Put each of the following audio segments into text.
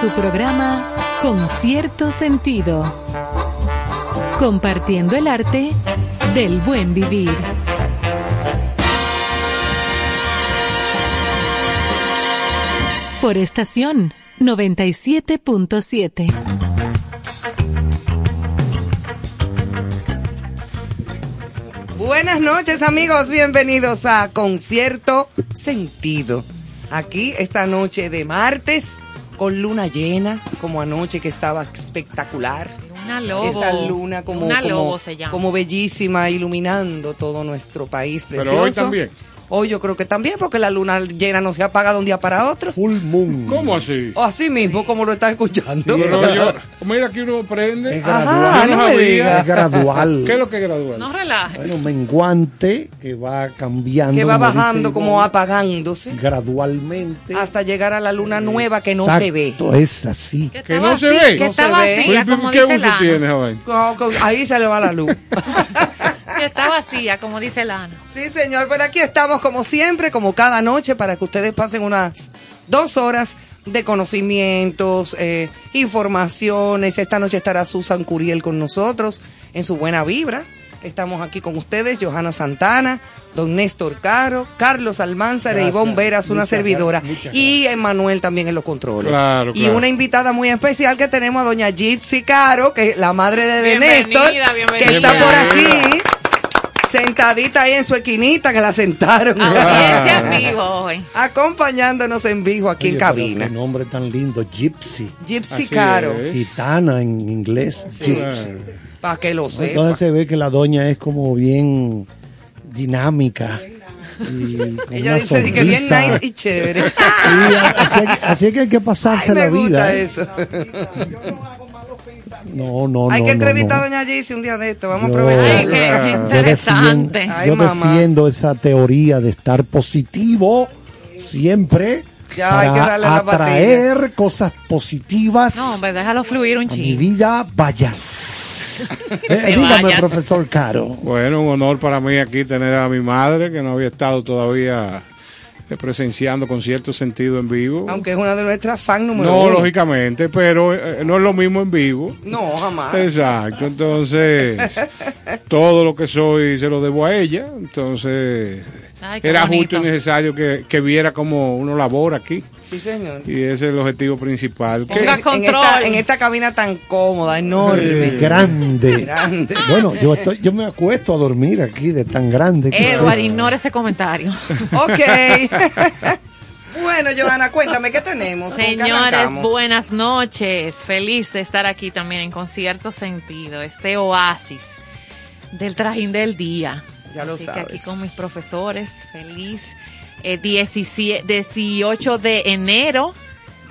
Su programa Con cierto sentido. Compartiendo el arte del buen vivir. Por estación 97.7. Buenas noches amigos, bienvenidos a Concierto Sentido. Aquí esta noche de martes con luna llena, como anoche que estaba espectacular. Una lobo. Esa luna como, como, lobo se llama. como bellísima, iluminando todo nuestro país precioso. Pero hoy también. Hoy yo creo que también, porque la luna llena no se apaga de un día para otro. Full moon. ¿Cómo así? O así mismo, como lo estás escuchando. Pero yo, mira que uno prende. Es Ajá, gradual. no sabía. Es gradual. ¿Qué es lo que es gradual? No relaje. Bueno, menguante que va cambiando. Que va bajando, como apagándose, gradualmente. hasta llegar a la luna nueva que no se ve. Exacto, es así. Que, Que no se ve. Que No está se ve. vacía, Pues, como ¿Qué dice uso Lana. tiene, joven? Co- co- Ahí se le va la luz. Está vacía, como dice Lana. Sí, señor, pero aquí estamos como siempre, como cada noche, para que ustedes pasen unas dos horas de conocimientos, eh, informaciones. Esta noche estará Susan Curiel con nosotros en su buena vibra. Estamos aquí con ustedes, Johanna Santana, don Néstor Caro, Carlos Almanzar e Gracias. Ivonne Veras, una Muchas servidora, gracias, y Emanuel también en los controles. Claro, Y claro. una invitada muy especial que tenemos a doña Gypsy Caro, que es la madre de, de Bienvenida, Néstor, bienvenida. que está por aquí, sentadita ahí en su esquinita, que la sentaron. Audiencia en vivo hoy. Acompañándonos en vivo aquí en Oye, cabina. Qué nombre tan lindo, Gypsy. Gypsy Así Caro, es. Gitana en inglés. Gypsy. para que lo sepa. Entonces se ve que la doña es como bien dinámica. Ella dice que bien nice y chévere. Y así, así es que hay que pasarse Ay, me la gusta vida. ¿eh? Eso. No, no, Hay no, que no, entrevistar no. a doña Gypsy un día de esto. Vamos Yo- a Ay, aprovecharlo. qué Yo Yo interesante. defiendo, Ay, yo defiendo esa teoría de estar positivo siempre Ya, hay que para darle la atraer cosas positivas No, hombre, déjalo fluir un a mi chingo. vida. Vayas. Eh, dígame, vayas. profesor Caro. Bueno, un honor para mí aquí tener a mi madre, que no había estado todavía presenciando con cierto sentido en vivo. Aunque es una de nuestras fan número no, uno. lógicamente, pero eh, no es lo mismo en vivo. No, jamás. Exacto, entonces todo lo que soy se lo debo a ella, entonces Ay, era bonito. justo y necesario que, que viera cómo uno labora aquí Sí, señor. y ese es el objetivo principal. Que, En, control. esta, en esta cabina tan cómoda, enorme. Grande. Grande. Bueno, yo estoy, yo me acuesto a dormir aquí de tan grande que Edward, ignora ese comentario. Ok. bueno, Johanna, cuéntame, ¿qué tenemos? ¿Con qué Señores, buenas noches. Feliz de estar aquí también en concierto sentido, este oasis del trajín del día. Ya lo Así que aquí con mis profesores, feliz. Eh, 17 18 de enero,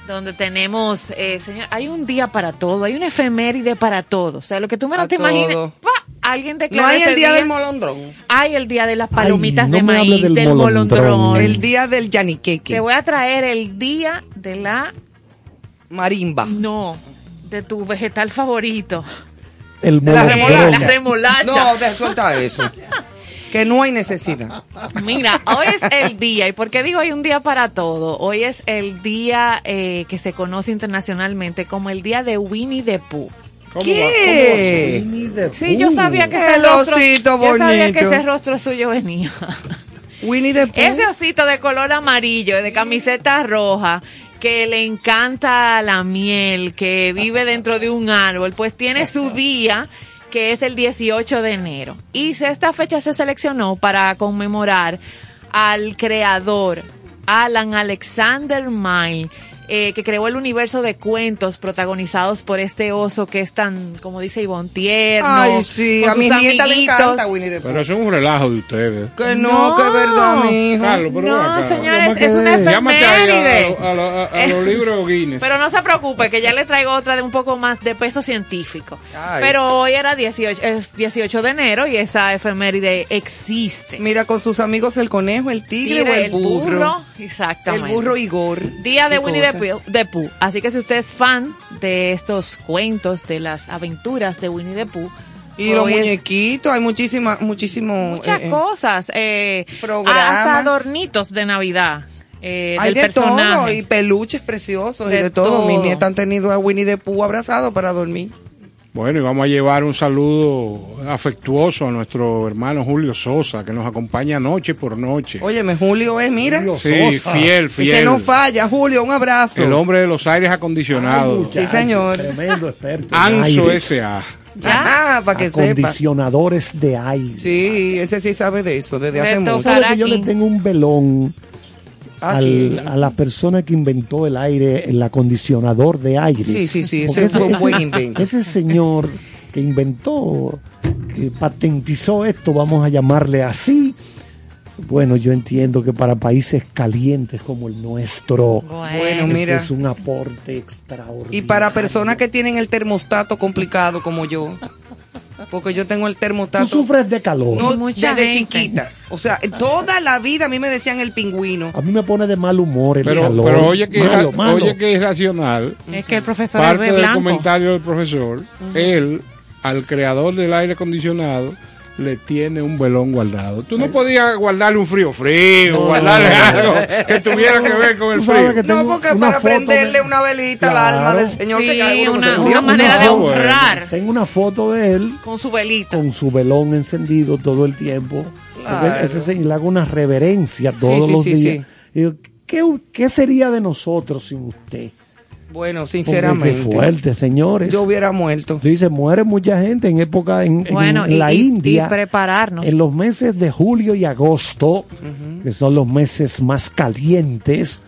donde tenemos, eh, señor, hay un día para todo, hay una efeméride para todo. O sea, lo que tú menos te imagines, todo. ¡pa! alguien No declara hay ese el día del molondrón. Hay el día de las palomitas Ay, de no maíz, del del, molondrón. molondrón. El día del yaniqueque. Te voy a traer el día de la Marimba. no, de tu vegetal favorito. El De la molondrón. remolacha. La remolacha. No, te suelta eso. que no hay necesidad. Mira, hoy es el día, ¿y por qué digo hay un día para todo? Hoy es el día eh, que se conoce internacionalmente como el día de Winnie the Pooh. ¿cómo ¿Qué? The Sí, yo sabía que ese El rostro, yo sabía que ese rostro suyo venía. Winnie the Pooh. Ese osito de color amarillo, de camiseta roja, que le encanta la miel, que vive dentro de un árbol, pues tiene su día que es el 18 de enero. Y esta fecha se seleccionó para conmemorar al creador Alan Alexander Mile, eh, que creó el universo de cuentos protagonizados por este oso que es tan, como dice Ivonne, tierno. Ay, sí, a mi nieta le encanta Winnie the Pooh. Pero eso es un relajo de ustedes. Que no, No. que es verdad, mi hijo. Carlos, pero ven No, acá. señores, Llama es una efeméride. a, a- a- a- a los libros Guinness. Pero no se preocupe, que ya le traigo otra de un poco más de peso científico. Ay. Pero hoy era 18, es 18 de enero y esa efeméride existe. Mira, con sus amigos el conejo, el tigre, o el, burro. exactamente. El burro Igor. Día de Winnie the the Pooh. Así que si usted es fan de estos cuentos, de las aventuras de Winnie the Pooh, Y los muñequitos, hay muchísimas, muchísimos. muchas eh, cosas. Eh, Programas. Hasta adornitos de Navidad. eh, Hay del de todo, personaje. y peluches preciosos, y De de todo. todo. Mis nietas han tenido a Winnie the Pooh abrazado para dormir. Bueno, y vamos a llevar un saludo afectuoso a nuestro hermano Julio Sosa, que nos acompaña noche por noche. Óyeme, Julio es, mira. Julio Sí, Sosa. fiel, Ese fiel. no falla, Julio, un abrazo. El hombre de los aires acondicionados. Sí, señor. Tremendo experto. Anso. S.A. ¿Ya? para que sepa. Acondicionadores de aire. Sí, ese sí sabe de eso, desde hace mucho. ¿Sabe que yo le tengo un velón Aquí. al- a la persona que inventó el aire, el acondicionador de aire? Sí, sí, sí, ese fue un buen invento. Ese señor que inventó, que patentizó esto, vamos a llamarle así. Bueno, yo entiendo que para países calientes como el nuestro, Bueno, eso mira. es un aporte extraordinario. Y para personas que tienen el termostato complicado como yo, porque yo tengo el Tú termostato sufres de calor. no, Mucha desde gente. chiquita. O sea, toda la vida a mí me decían el pingüino. A mí me pone de mal humor el Pero, calor. pero oye, que Malo, es, malo. oye que es racional. Es que el profesor Parte es del blanco. comentario del profesor, él, al creador del aire acondicionado, le tiene un velón guardado. Tú no podías guardarle un frío frío, guardarle algo que tuviera que ver con el frío. que No, porque una para foto prenderle de- una velita al alma del Señor que Sí, uno una, una manera de honrar Tengo una foto de él con su velita. con su velón encendido todo el tiempo. Claro. ese señor le hago una reverencia todos sí, los sí, días. sí. Y digo, ¿qué, qué sería de nosotros sin usted? Bueno, Porque sinceramente. Qué fuerte, señores. Yo hubiera muerto. Dice, muere mucha gente en época en, en- Bueno, en y, la y- India. y prepararnos. En los meses de julio y agosto, que son los meses más calientes,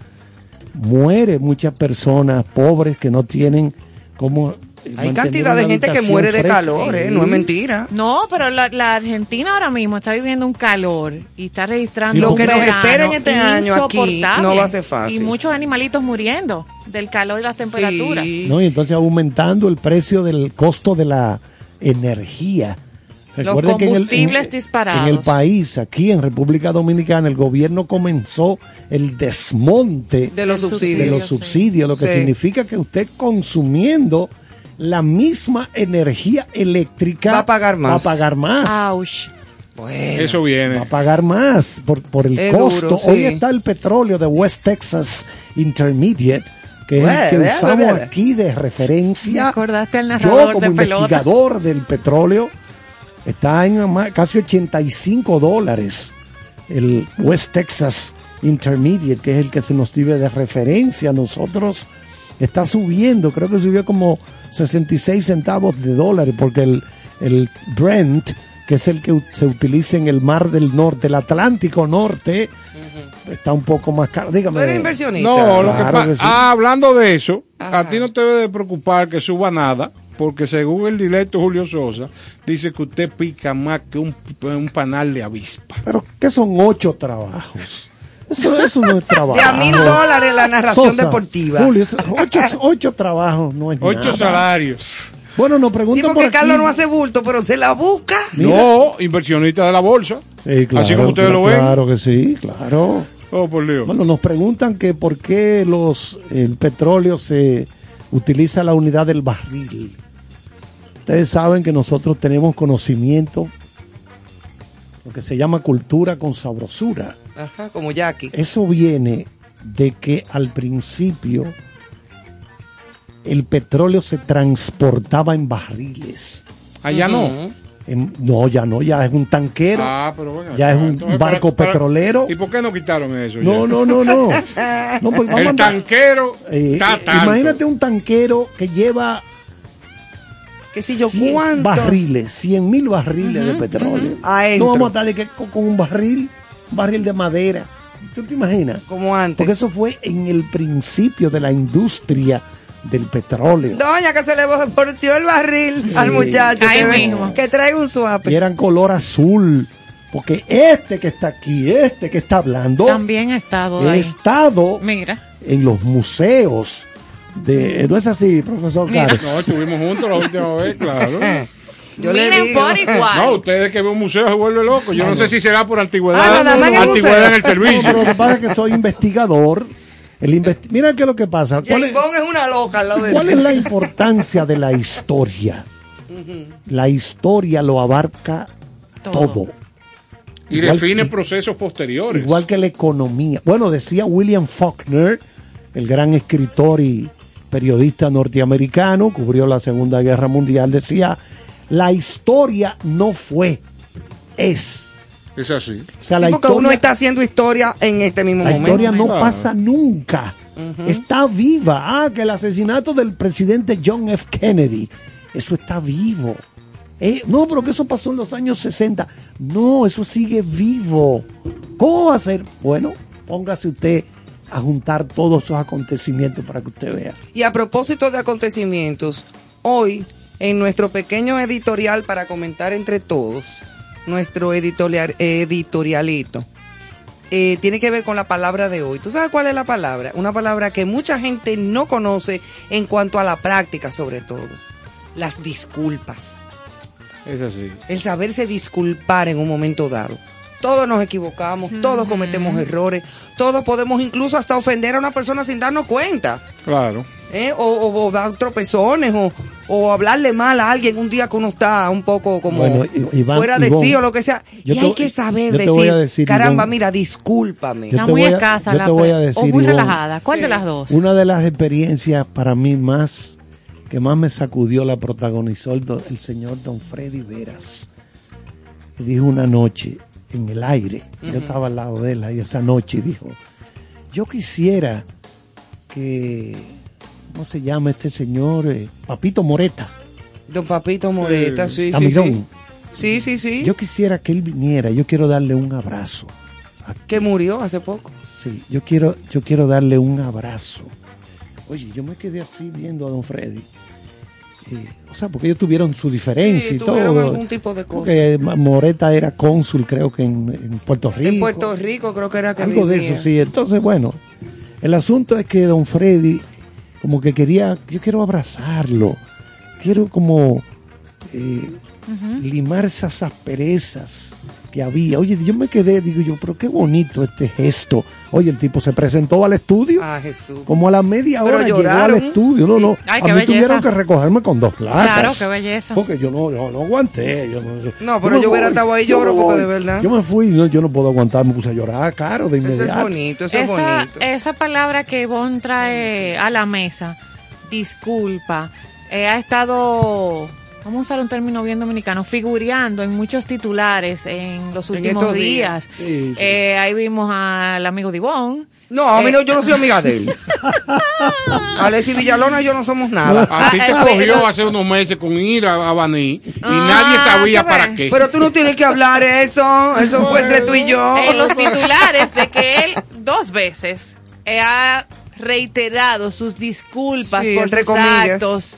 muere muchas personas pobres que no tienen cómo. Hay cantidad de gente que muere de calor, ¿eh? No es mentira. No, pero la, la Argentina ahora mismo está viviendo un calor y está registrando Lo un que nos verano espera en este año aquí insoportable. no va a ser fácil. Y muchos animalitos muriendo del calor y las temperaturas. Sí. ¿no? Y entonces aumentando el precio del costo de la energía. Recuerden que en el- en- disparados. En el país, aquí en República Dominicana, el gobierno comenzó el desmonte De los subsidios. de los sí. subsidios, lo que Sí. significa que usted consumiendo la misma energía eléctrica Va a pagar más. Va a pagar más. Ouch. Bueno. Eso Va a viene. pagar más por, por el Es costo. duro, sí. Hoy está el petróleo de West Texas Intermediate, que es el que bueno, usamos bueno. aquí de Me referencia. acordaste al Yo narrador como de pelota. investigador del petróleo está en casi 85 dólares el West Texas Intermediate, que es el que se nos sirve de referencia a nosotros. Está subiendo, creo que subió como 66 centavos de dólares, porque el, el Brent, que es el que se utiliza en el Mar del Norte, el Atlántico Norte, está un poco más caro. Dígame. ¿Tú eres inversionista? No, lo que Claro pasa, que sí. ah, hablando de eso, Ajá. a ti no te debe de preocupar que suba nada, porque según el directo Julio Sosa, dice que usted pica más que un, un panal de avispa. Pero, ¿qué son ocho trabajos? Eso, eso no es trabajo. De a mil dólares la narración Sosa, deportiva. Julio, ocho, ocho trabajos no es Ocho nada. salarios. Bueno, nos Sí, preguntan porque por aquí. Carlos no hace bulto, pero se la busca. Mira. No, inversionista de la bolsa. Sí, claro, Así como ustedes claro, lo ven. Claro que sí, claro. Oh, por Dios. Bueno, nos preguntan que por qué los, el petróleo se utiliza la unidad del barril. Ustedes saben que nosotros tenemos conocimiento, lo que se llama cultura con sabrosura. Ajá, como Jackie. Eso viene de que al principio el petróleo se transportaba en barriles. Allá no. Ujú. En- no, ya no, ya es un tanquero. Ah, pero bueno. Ya es un barco petrolero. ¿Y por qué no quitaron eso? no, ya? no, no, no. No, pues vamos a El tanquero eh, está eh, tanto. imagínate un tanquero que lleva ¿Qué sé yo 100 cuánto? barriles, 100 mil barriles de petróleo. No vamos a estar de que con, un barril, barril de madera. ¿Tú te imaginas? Como antes. Porque eso fue en el principio de la industria del petróleo. Doña, que se le volteó el barril al muchacho. Ahí que, mismo. que trae un swap. Y eran color azul. Porque este que está aquí, este que está hablando, También ha estado ahí. estado Mira. en los museos. De, ¿No es así, profesor. Caro? No, estuvimos juntos la última vez, claro. Yo le Miren digo. por igual. No, ustedes que ven un museo se vuelve loco. Yo no sé si será por antigüedad, Ah, nada más en el antigüedad museo. en el No, pero lo servicio. que pasa es que soy investigador. El investi- Mira qué es lo que pasa. ¿Cuál es, es una loca al lado de cuál es la importancia de la historia? La historia lo abarca Todo. todo. Y Igual- define procesos posteriores. Igual que la economía. Bueno, decía William Faulkner, el gran escritor y periodista norteamericano, cubrió la Segunda Guerra Mundial, decía, la historia no fue, es. Es así. O sea, Sí, la porque historia, uno está haciendo historia en este mismo la momento. historia no Claro. pasa nunca. Está viva. Ah, que el asesinato del presidente John F. Kennedy, eso está vivo. Eh, no, pero que eso pasó en los años 60. No, eso sigue vivo. ¿Cómo va a ser? Bueno, póngase usted a juntar todos esos acontecimientos para que usted vea. Y a propósito de acontecimientos, hoy en nuestro pequeño editorial para comentar entre todos, nuestro editorial, editorialito, eh, tiene que ver con la palabra de hoy. ¿Tú sabes cuál es la palabra? Una palabra que mucha gente no conoce en cuanto a la práctica sobre todo. Las disculpas. Es así. El saberse disculpar en un momento dado. Todos nos equivocamos, todos cometemos errores, todos podemos incluso hasta ofender a una persona sin darnos cuenta. Claro. ¿Eh? o, o- o dar tropezones o, o hablarle mal a alguien un día que uno está un poco como Bueno, I- Iván, fuera de sí o lo que sea. y te- hay que saber decir, decir, caramba, mira, discúlpame. Está muy escasa la te voy a pre- decir, O muy relajada. ¿Cuál de las dos? Una de las experiencias para mí más que más me sacudió la protagonizó el, do- el señor Don Freddy Veras. Y dijo una noche en el aire, yo estaba al lado de él ahí esa noche y dijo, yo quisiera que, ¿cómo se llama este señor? Eh, Papito Moreta, Don Papito Moreta, sí, sí, Amigón. sí. Sí, sí, sí. Yo quisiera que él viniera, yo quiero darle un abrazo. que murió hace poco. Sí, yo quiero, yo quiero darle un abrazo. Oye, yo me quedé así viendo a don Freddy. Eh, o sea, porque ellos tuvieron su diferencia Sí, y tuvieron todo. algún tipo de cosa. Porque Moreta era cónsul, creo que en, en Puerto Rico. En Puerto Rico creo que era que Algo de eso, sí. Entonces, bueno, el asunto es que don Freddy, como que quería, yo quiero abrazarlo, quiero como eh, limar esas asperezas que había. Oye, yo me quedé, digo yo, pero qué bonito este gesto. Oye, el tipo se presentó al estudio. Ah, Jesús. Como a la media Pero hora llegó al estudio. No, no. Ay, a mí belleza. tuvieron que recogerme con dos placas. Claro, qué belleza. Porque yo no, yo no aguanté. Yo no, yo- No, pero yo hubiera estado ahí, lloro, porque de verdad. Yo me fui, no, yo no puedo aguantar, me puse a llorar, caro, de Eso es inmediato. bonito, eso es esa, bonito. esa palabra que Ivonne trae a la mesa, disculpa, eh, ha estado, vamos a usar un término bien dominicano, figureando en muchos titulares en los últimos días. días. Sí, sí. Eh, ahí vimos al amigo de Ivonne. No, a mí Eh, no, yo no soy amiga de él. Alexis Villalona y yo no somos nada. A ti te Ah, eh, cogió hace unos meses con ir a, a Baní y Ah, nadie sabía ¿qué para qué. Pero tú no tienes que hablar eso. Eso fue entre tú y yo. en los titulares de que él dos veces eh, ha reiterado sus disculpas Sí, por sus comillas. actos.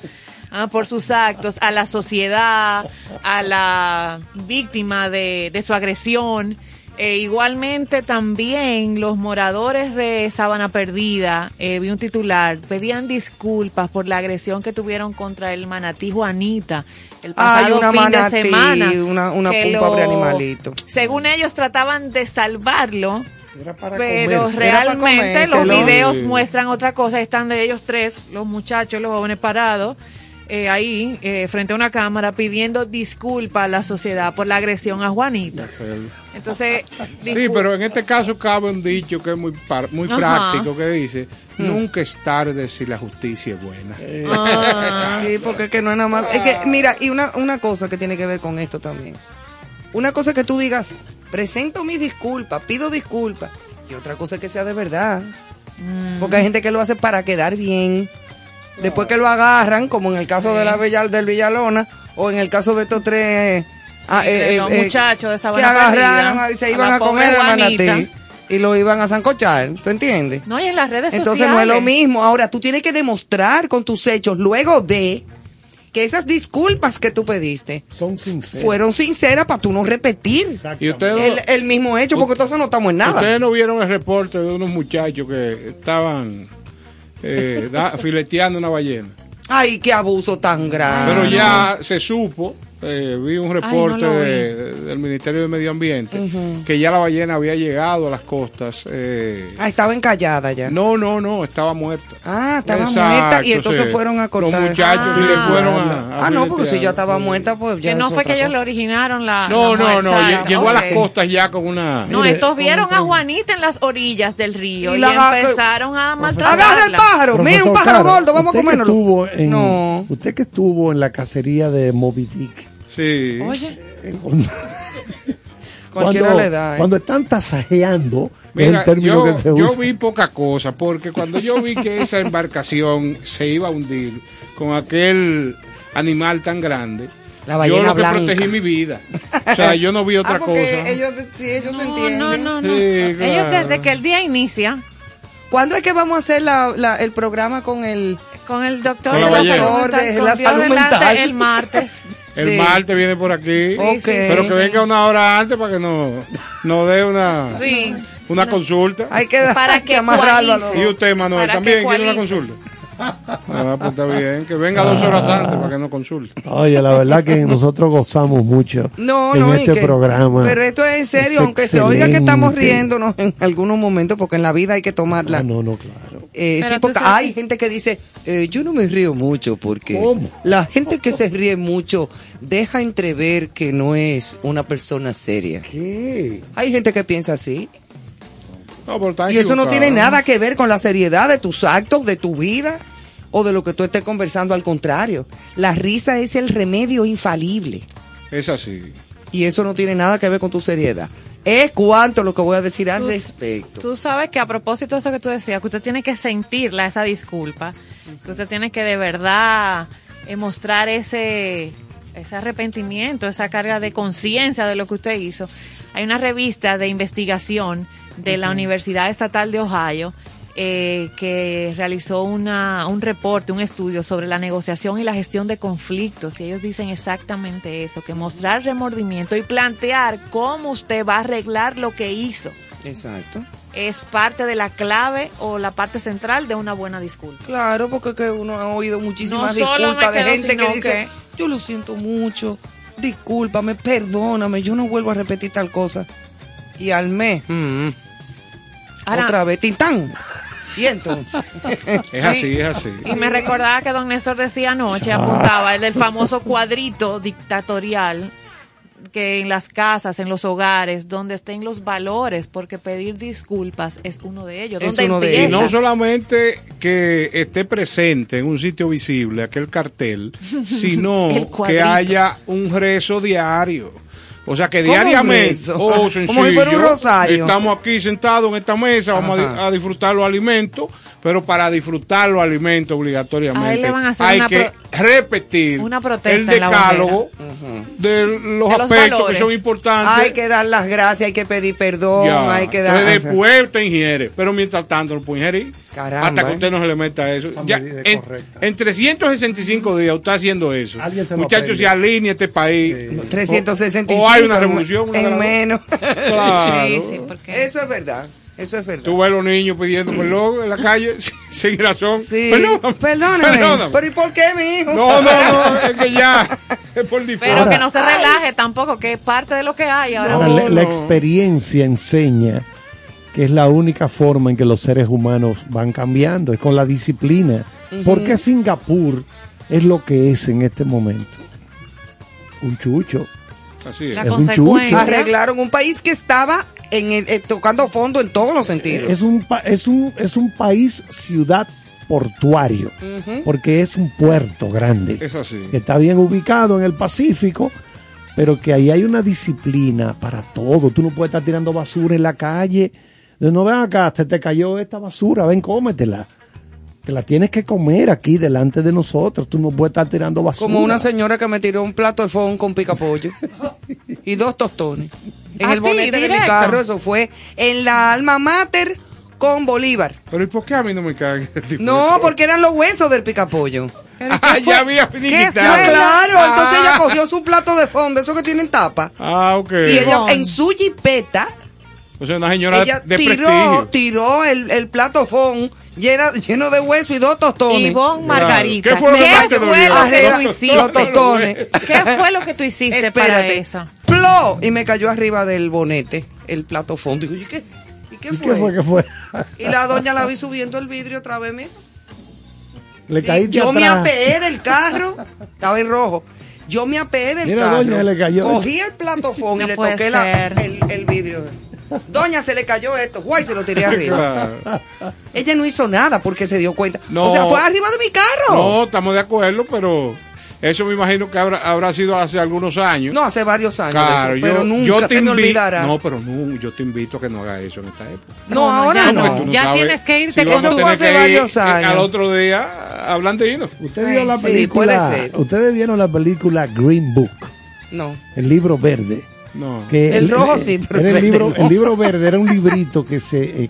Ah, por sus actos a la sociedad, a la víctima de, de su agresión. E igualmente también los moradores de Sabana Perdida, eh, vi un titular, pedían disculpas por la agresión que tuvieron contra el manatí Juanita el Ay, pasado una fin manatí, de semana. una- una- un pobre animalito. Según ellos trataban de salvarlo, Era para pero comerse. Era para realmente los videos Sí. muestran otra cosa. Están de ellos tres, los muchachos, los jóvenes parados, eh, ahí, eh, frente a una cámara, pidiendo disculpas a la sociedad por la agresión a Juanita. Entonces, Sí, pero en este caso cabe un dicho que es muy, par- muy Ajá. práctico que dice, nunca es tarde si la justicia es buena. Ah, Sí, porque es que no es nada más. Es que, mira, y una, una cosa que tiene que ver con esto también. Una cosa que tú digas, presento mis disculpas, pido disculpas. Y otra cosa es que sea de verdad. mm, Porque hay gente que lo hace para quedar bien. Después que lo agarran, como en el caso de la Bella, del Villalona, o en el caso de estos tres ah, de los muchachos de que Sabana agarraron Perdida, y se a iban la a, comer el manatí y lo iban a zancochar. ¿Tú entiendes? no, y en las redes Entonces sociales. no es lo mismo. Ahora tú tienes que demostrar con tus hechos luego de que esas disculpas que tú pediste Son sinceros. fueron sinceras para tú no repetir Y ustedes, el, el mismo hecho, porque entonces no estamos en nada. ustedes no vieron el reporte de unos muchachos que estaban eh, da- fileteando una ballena. Ay, qué abuso tan grande. Pero ya se supo, eh, vi un reporte no lo vi. de- de- del Ministerio de Medio Ambiente, que ya la ballena había llegado a las costas. eh, Ah, estaba encallada ya. no, no, no, estaba muerta. Ah, estaba Exacto, muerta y entonces sí. fueron a cortar. Los muchachos Ah. le fueron a, a Ah, no, porque si ya estaba muerta, pues ya Que no fue que ellos le originaron la. No, la no, no, llegó a las costas ya con una... No, Mire, estos vieron a ¿cómo- Juanita en las orillas del río Y y, la empezaron a maltratarla. Agarra el pájaro, mira un pájaro gordo, vamos a usted que comérnoslo. estuvo en- No. Usted que estuvo en la cacería de Moby Dick. Sí. Oye, eh, cuando- Cualquiera cuando, le da, ¿eh? cuando están tasajeando, es Mira, el término yo, que se yo usa. vi poca cosa, porque cuando yo vi que esa embarcación se iba a hundir con aquel animal tan grande, La yo ballena lo que blanca. protegí mi vida. O sea, yo no vi otra Ah, cosa. Ellos, sí, ellos no, entienden. no, no, no. Sí, Ellos claro. desde que el día inicia ¿Cuándo es que vamos a hacer la, la- el programa con el... con el doctor Con la de la ballena. salud Doctor de la salud mental. el martes. El Sí. martes viene por aquí. Ok. Pero que venga una hora antes para que nos no dé una, Sí. una consulta. Hay que, Para que amarrarlo a. Y usted, Manuel, Para también quiere una consulta. Ah, pues está bien. Que venga dos horas antes para que no consulte. Oye, la verdad que nosotros gozamos mucho No, en no, este que- programa. Pero esto es en serio, Es aunque se oiga que estamos riéndonos en algunos momentos, porque en la vida hay que tomarla. Ah, no, no, claro. Eh, Pero sí, tú porque sabes hay que- gente que dice, eh, yo no me río mucho porque ¿Cómo? la gente que se ríe mucho deja entrever que no es una persona seria. ¿Qué? Hay gente que piensa así. No, pero Y eso no tiene nada que ver con la seriedad de tus actos, de tu vida o de lo que tú estés conversando. Al contrario, la risa es el remedio infalible. Es así. Y eso no tiene nada que ver con tu seriedad. Es cuanto lo que voy a decir al Tú- respecto. Tú sabes que a propósito de eso que tú decías, que usted tiene que sentirla, esa disculpa, que usted tiene que de verdad eh, mostrar ese, ese arrepentimiento, esa carga de conciencia de lo que usted hizo. Hay una revista de investigación de la Universidad Estatal de Ohio eh, que realizó una, un reporte, un estudio sobre la negociación y la gestión de conflictos. Y ellos dicen exactamente eso, que mostrar remordimiento y plantear cómo usted va a arreglar lo que hizo Exacto. es parte de la clave o la parte central de una buena disculpa. Claro, porque que uno ha oído muchísimas No disculpas de gente que dice, que- yo lo siento mucho, discúlpame, perdóname, yo no vuelvo a repetir tal cosa. Y al mes, mm, Ahora, otra vez, tintán. Y entonces, Es así, es así. Y me recordaba que don Néstor decía anoche, apuntaba el del famoso cuadrito dictatorial que en las casas, en los hogares, donde estén los valores, porque pedir disculpas es uno de ellos. Es ¿Dónde uno de Y empieza? no solamente que esté presente en un sitio visible aquel cartel, sino que haya un rezo diario. O sea que ¿Cómo un diariamente, oh, Como si fuera un rosario. estamos aquí sentados en esta mesa, vamos a, di- Ajá. a disfrutar los alimentos, pero para disfrutar los alimentos obligatoriamente A él le van a hacer hay una que repetir una el decálogo de los De los aspectos valores. que son importantes. hay que dar las gracias, hay que pedir perdón, Ya. hay que dar... Entonces, después usted ingiere, pero mientras tanto no puede ingerir. Caramba, hasta que ¿eh? usted no se le meta eso. Ya, en, en 365 días usted haciendo eso. Lo Muchachos, se alinea este país. 365. O hay una revolución. una En menos. Claro. Sí, sí, porque Eso es verdad, eso es verdad. Tú ves a los niños pidiendo perdón en la calle sin razón. Sí, Perdóname, perdóname. perdóname. Pero ¿y por qué, mi hijo? No, no, no, es que ya es por default. pero que no se relaje tampoco, que es parte de lo que hay ahora. Ahora, No, la, la experiencia enseña que es la única forma en que los seres humanos van cambiando, es con la disciplina. ¿Por qué Singapur es lo que es en este momento? Un chucho. Así es. La Es un consecuencia. Arreglaron un país que estaba en el- eh, tocando fondo en todos los sentidos. Es un, pa- es un, es un país ciudad portuario, porque es un puerto grande. Es así. que está bien ubicado en el Pacífico, pero que ahí hay una disciplina para todo. Tú no puedes estar tirando basura en la calle. No ven acá, te, te cayó esta basura, ven, cómetela. Te la tienes que comer aquí delante de nosotros. Tú no puedes estar tirando basura. Como una señora que me tiró un plato de fogón con picapollo y dos tostones. En ¿A el bonete de mi directo? carro, eso fue en la alma mater con Bolívar. Pero ¿y por qué a mí no me tipo de No, porque eran los huesos del picapollo. Ah, ya había ¿Qué finiquitado. fue? Claro, Ah. entonces ella cogió su plato de fondo, esos que tienen tapa. Ah, ok. Y ella Bon. en su jipeta, O sea, una señora ella de tiró, prestigio. tiró el, el plato fond llena, lleno de hueso y dos tostones. Ivonne Margarita, ¿Qué fue lo que más te fue lo que tú los hiciste? tostones. ¿Qué fue lo que tú hiciste para Espérate. eso? ¡Plo! Y me cayó arriba del bonete el plato fondo. Digo, ¿y qué? ¿Y qué ¿Y fue? qué fue que fue? Y la doña la vi subiendo el vidrio otra vez, mira. Le Y caíste yo me atrás. apeé del carro. Estaba en rojo. Yo me apeé del Mira, carro. doña, le cayó. Cogí el plato fondo No y le toqué la- el, el vidrio. Doña, se le cayó esto. Guay, se lo tiré arriba. Claro. Ella no hizo nada porque se dio cuenta. No. O sea, fue arriba de mi carro. No, estamos de acuerdo, pero eso me imagino que habrá, habrá sido hace algunos años. No, hace varios años. Claro, eso, yo, pero nunca yo te se me olvidará. No, pero no, yo te invito a que no hagas eso en esta época. No, ahora ya no. No Ya sabes tienes que irte si Eso fue hace varios años. Al otro día, hablando de irnos. Usted Sí, vio la sí, película. puede ser. Ustedes vieron la película Green Book, No. el libro verde. No. Que El rojo sí, pero era el, libro, no. el libro verde era un librito que se. eh,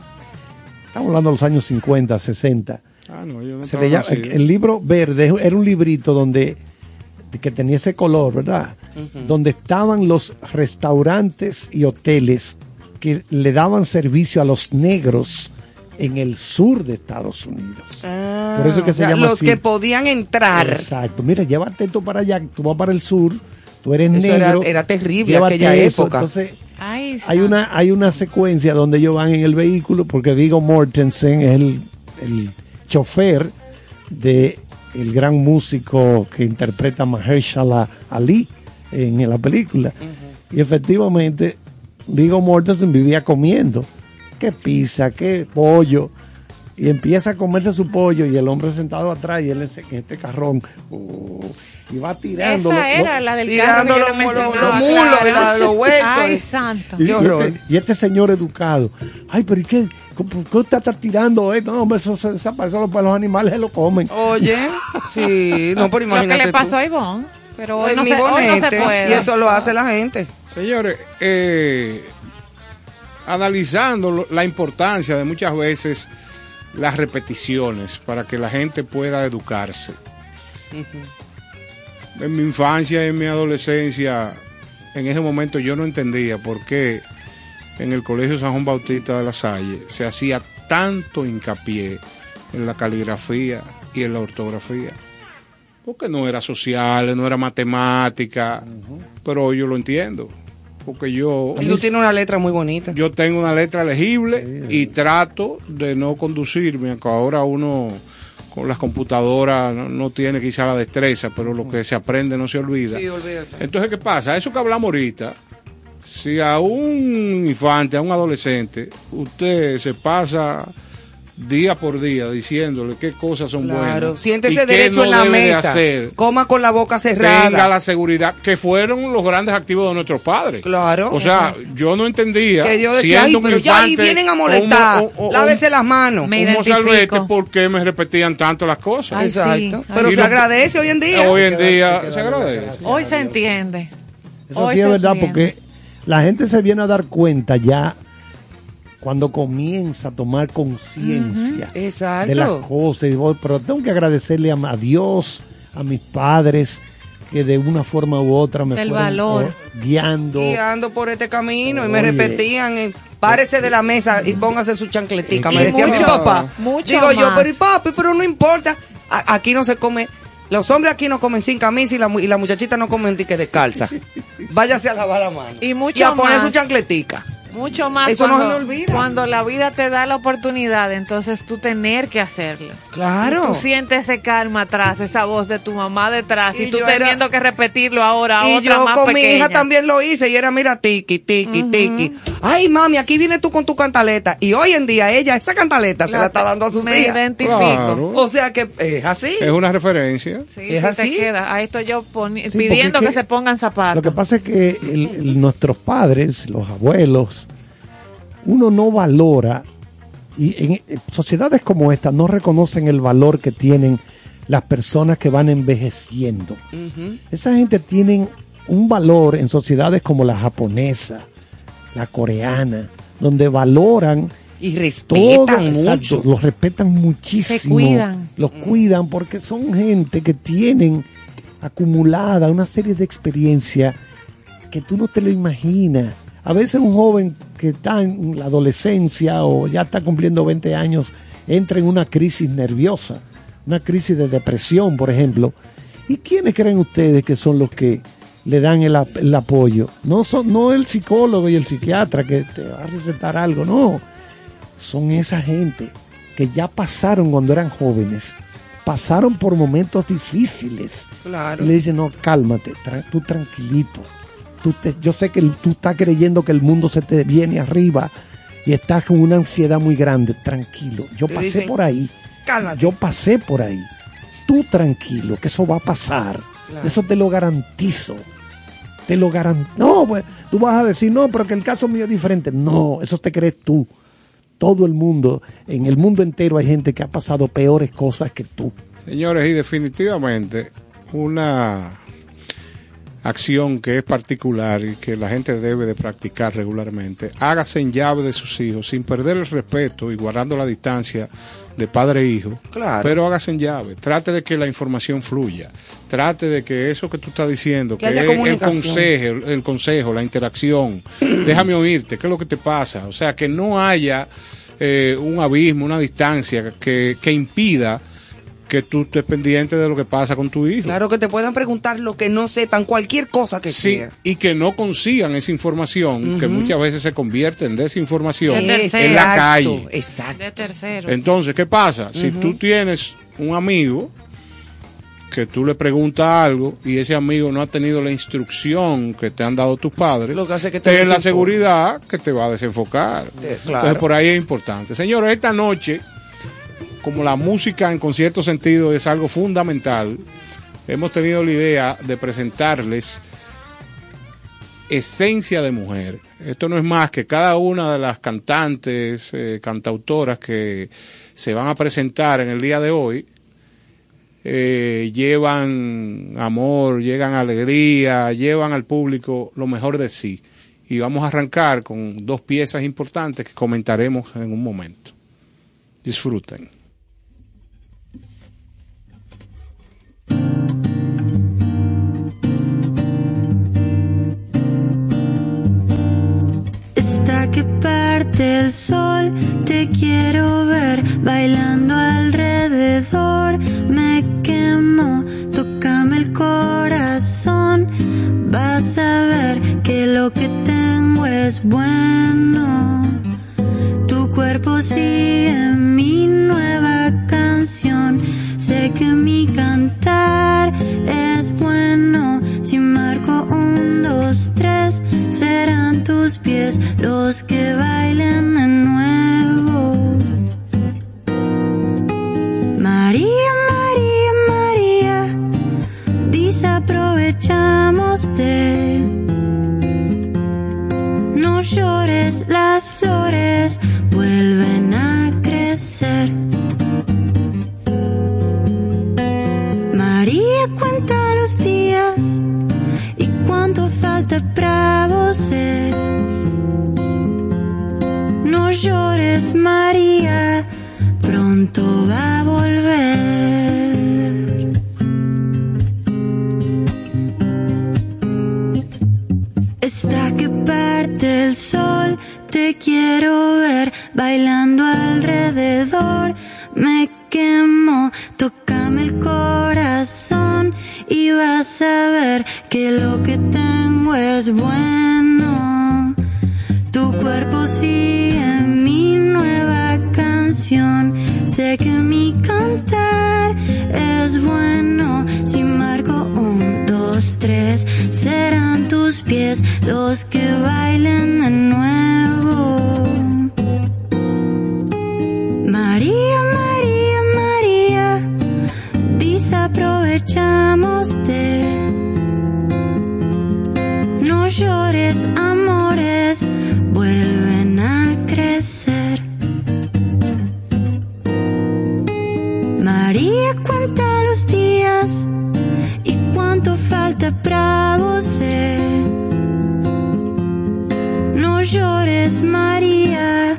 estamos hablando de los años 50, 60. Ah, no, yo no Se estaba le llama- nacido. el libro verde era un librito donde que tenía ese color, ¿verdad? Donde estaban los restaurantes y hoteles que le daban servicio a los negros en el sur de Estados Unidos. Por eso es que O se sea, llama los así. que podían entrar. Exacto. Mira, llévate esto para allá, tú vas para el sur, tú eres Eso era- negro. era terrible llévate aquella eso. época. Entonces, Ay, hay una, hay una secuencia donde ellos van en el vehículo porque Vigo Mortensen es el, el chofer de el gran músico que interpreta Mahershala Ali en la película. Y efectivamente, Vigo Mortensen vivía comiendo. Qué pizza, qué pollo. Y empieza a comerse su pollo y el hombre sentado atrás y él en este carrón. uh, y va tirando. Esa lo- era lo- la del Tirando carro que los, los- los mulos, claro. la- los huesos. Ay, santo. Y, Qué y horror. este, y este señor educado, ay, pero ¿y qué? ¿Por qué usted está tirando esto? No, hombre, eso se desapareció, para los animales se lo comen. Oye, sí, no, pero Lo que imagínate le pasó tú. a Ivonne. Pero hoy no, se, hoy no se puede. Y eso lo hace la gente. Señores, eh, analizando lo- la importancia de muchas veces las repeticiones para que la gente pueda educarse. En mi infancia y en mi adolescencia, en ese momento yo no entendía por qué en el Colegio San Juan Bautista de la Salle se hacía tanto hincapié en la caligrafía y en la ortografía. Porque no era social, no era matemática, pero hoy yo lo entiendo. Porque yo, Y tú tienes una letra muy bonita. yo tengo una letra legible y trato de no conducirme, aunque ahora uno con las computadoras no, no tiene quizá la destreza, pero lo que se aprende no se olvida. Sí, olvídate. Entonces, ¿qué pasa? Eso que hablamos ahorita, si a un infante, a un adolescente, usted se pasa día por día diciéndole qué cosas son Claro, buenas. y siéntese qué derecho no en la debe de mesa. hacer, Coma con la boca cerrada. tenga la seguridad, que fueron los grandes activos de nuestros padres. Claro. O sea, yo no entendía. Que yo decía, ay, pero ya ahí vienen a molestar. un- un- Lávese las manos. Me un ¿por qué me repetían tanto las cosas? Ay. Exacto. Pero se agradece hoy en día. Hoy en día se agradece. gracias Hoy se entiende. Eso Hoy sí es verdad, entiende. porque la gente se viene a dar cuenta ya cuando comienza a tomar conciencia de las cosas. Y Pero tengo que agradecerle a, a Dios, a mis padres, que de una forma u otra me El fueron valor. oh, guiando. guiando por este camino y me repetían eh, párese de la mesa y póngase su chancletica Y me decía mi mucho- papá mucho digo yo pero y papi pero no importa A- aquí no se come los hombres aquí no comen sin camisa y la, y la muchachita no comen tique de calza váyase a lavar la mano Y mucho a poner más. su chancletica Mucho más Eso no cuando, se me olvida. cuando la vida te da la oportunidad, entonces tú tener que hacerlo. claro Y tú sientes ese calma atrás, esa voz de tu mamá detrás, y, Y tú era- teniendo que repetirlo ahora a y otra yo más con mi hija también lo hice y era mira tiki tiki tiki ay mami aquí vienes tú con tu cantaleta y hoy en día ella esa cantaleta se la está dando a sus Me hijas identifico. Claro. o sea que es así Es una referencia. Sí, ¿Es sí así? te queda. A esto yo poni- Sí, pidiendo es que, que se pongan zapatos. Lo que pasa es que el- el- nuestros padres, los abuelos, uno no valora, y en, en sociedades como esta no reconocen el valor que tienen las personas que van envejeciendo. Esa gente tienen un valor en sociedades como la japonesa, la coreana, donde valoran y todo, respetan exacto, mucho los respetan muchísimo. Se cuidan. Los cuidan porque son gente que tienen acumulada una serie de experiencias que tú no te lo imaginas. A veces un joven que está en la adolescencia o ya está cumpliendo 20 años entra en una crisis nerviosa, una crisis de depresión, por ejemplo. ¿Y quiénes creen ustedes que son los que le dan el, ap- el apoyo? No son no el psicólogo y el psiquiatra que te va a recetar algo, no son esa gente que ya pasaron cuando eran jóvenes, pasaron por momentos difíciles. Claro. Y le dicen, no, cálmate, tra- tú tranquilito. Tú te- yo sé que tú estás creyendo que el mundo se te viene arriba y estás con una ansiedad muy grande. Tranquilo, yo Te pasé dicen, por ahí. cálmate Yo pasé por ahí. Tú tranquilo, que eso va a pasar. Claro. Eso te lo garantizo. Te lo garantizo. No, pues tú vas a decir, no, pero que el caso mío es diferente. No, eso te crees tú. Todo el mundo, en el mundo entero hay gente que ha pasado peores cosas que tú. Señores, y definitivamente una acción que es particular y que la gente debe de practicar regularmente. Hágase en llave de sus hijos sin perder el respeto y guardando la distancia de padre e hijo. Claro. Pero hágase en llave. Trate de que la información fluya. Trate de que eso que tú estás diciendo, Que es el consejo, el consejo, la interacción, déjame oírte, ¿qué es lo que te pasa? O sea, que no haya eh, un abismo, una distancia que, que impida que tú estés pendiente de lo que pasa con tu hijo. Claro que te puedan preguntar lo que no sepan, cualquier cosa que Sí, sea. y que no consigan esa información, que muchas veces se convierte en desinformación De tercero. en la calle. Exacto. De terceros. Entonces, ¿qué pasa? Si tú tienes un amigo que tú le preguntas algo y ese amigo no ha tenido la instrucción que te han dado tus padres, Lo que hace que te ten la seguridad que te va a desenfocar. Eh, claro. Entonces, por ahí es importante. Señores, esta noche, como la música en concierto sentido es algo fundamental, hemos tenido la idea de presentarles Esencia de Mujer. Esto no es más que cada una de las cantantes, eh, cantautoras que se van a presentar en el día de hoy, eh, llevan amor, llevan alegría, llevan al público lo mejor de sí. Y vamos a arrancar con dos piezas importantes que comentaremos en un momento. Disfruten. Parte el sol, te quiero ver bailando alrededor. Me quemo, tócame el corazón. Vas a ver que lo que tengo es bueno. Tu cuerpo sigue mi nueva canción. Sé que mi cantar tus pies los que bailen de nuevo. María, María, María, desaprovechamos de. No llores, las flores vuelven a crecer. María cuenta los días y cuánto falta para vos. No llores, María, pronto va a volver. Hasta que parte el sol, te quiero ver bailando alrededor. Me quemo, tócame el corazón y vas a ver que lo que tengo es bueno. Tu cuerpo sigue mi nueva canción. Sé que mi cantar es bueno. Si marco un, dos, tres, serán tus pies los que bailen de nuevo. María, María, María, desaprovechamos de. No llores, amores, María cuenta los días y cuánto falta para vos. No llores, María,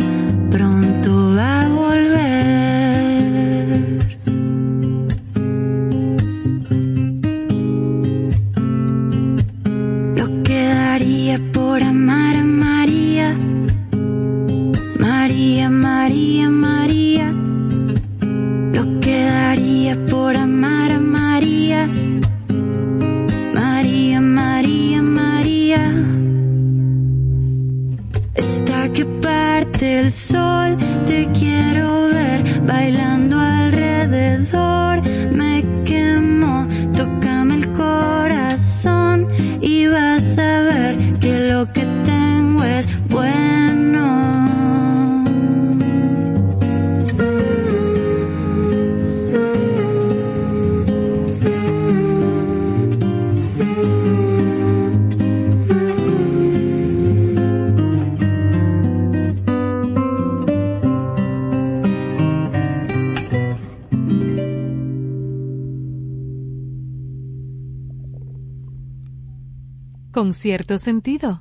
parte el sol, te quiero ver bailando Cierto sentido.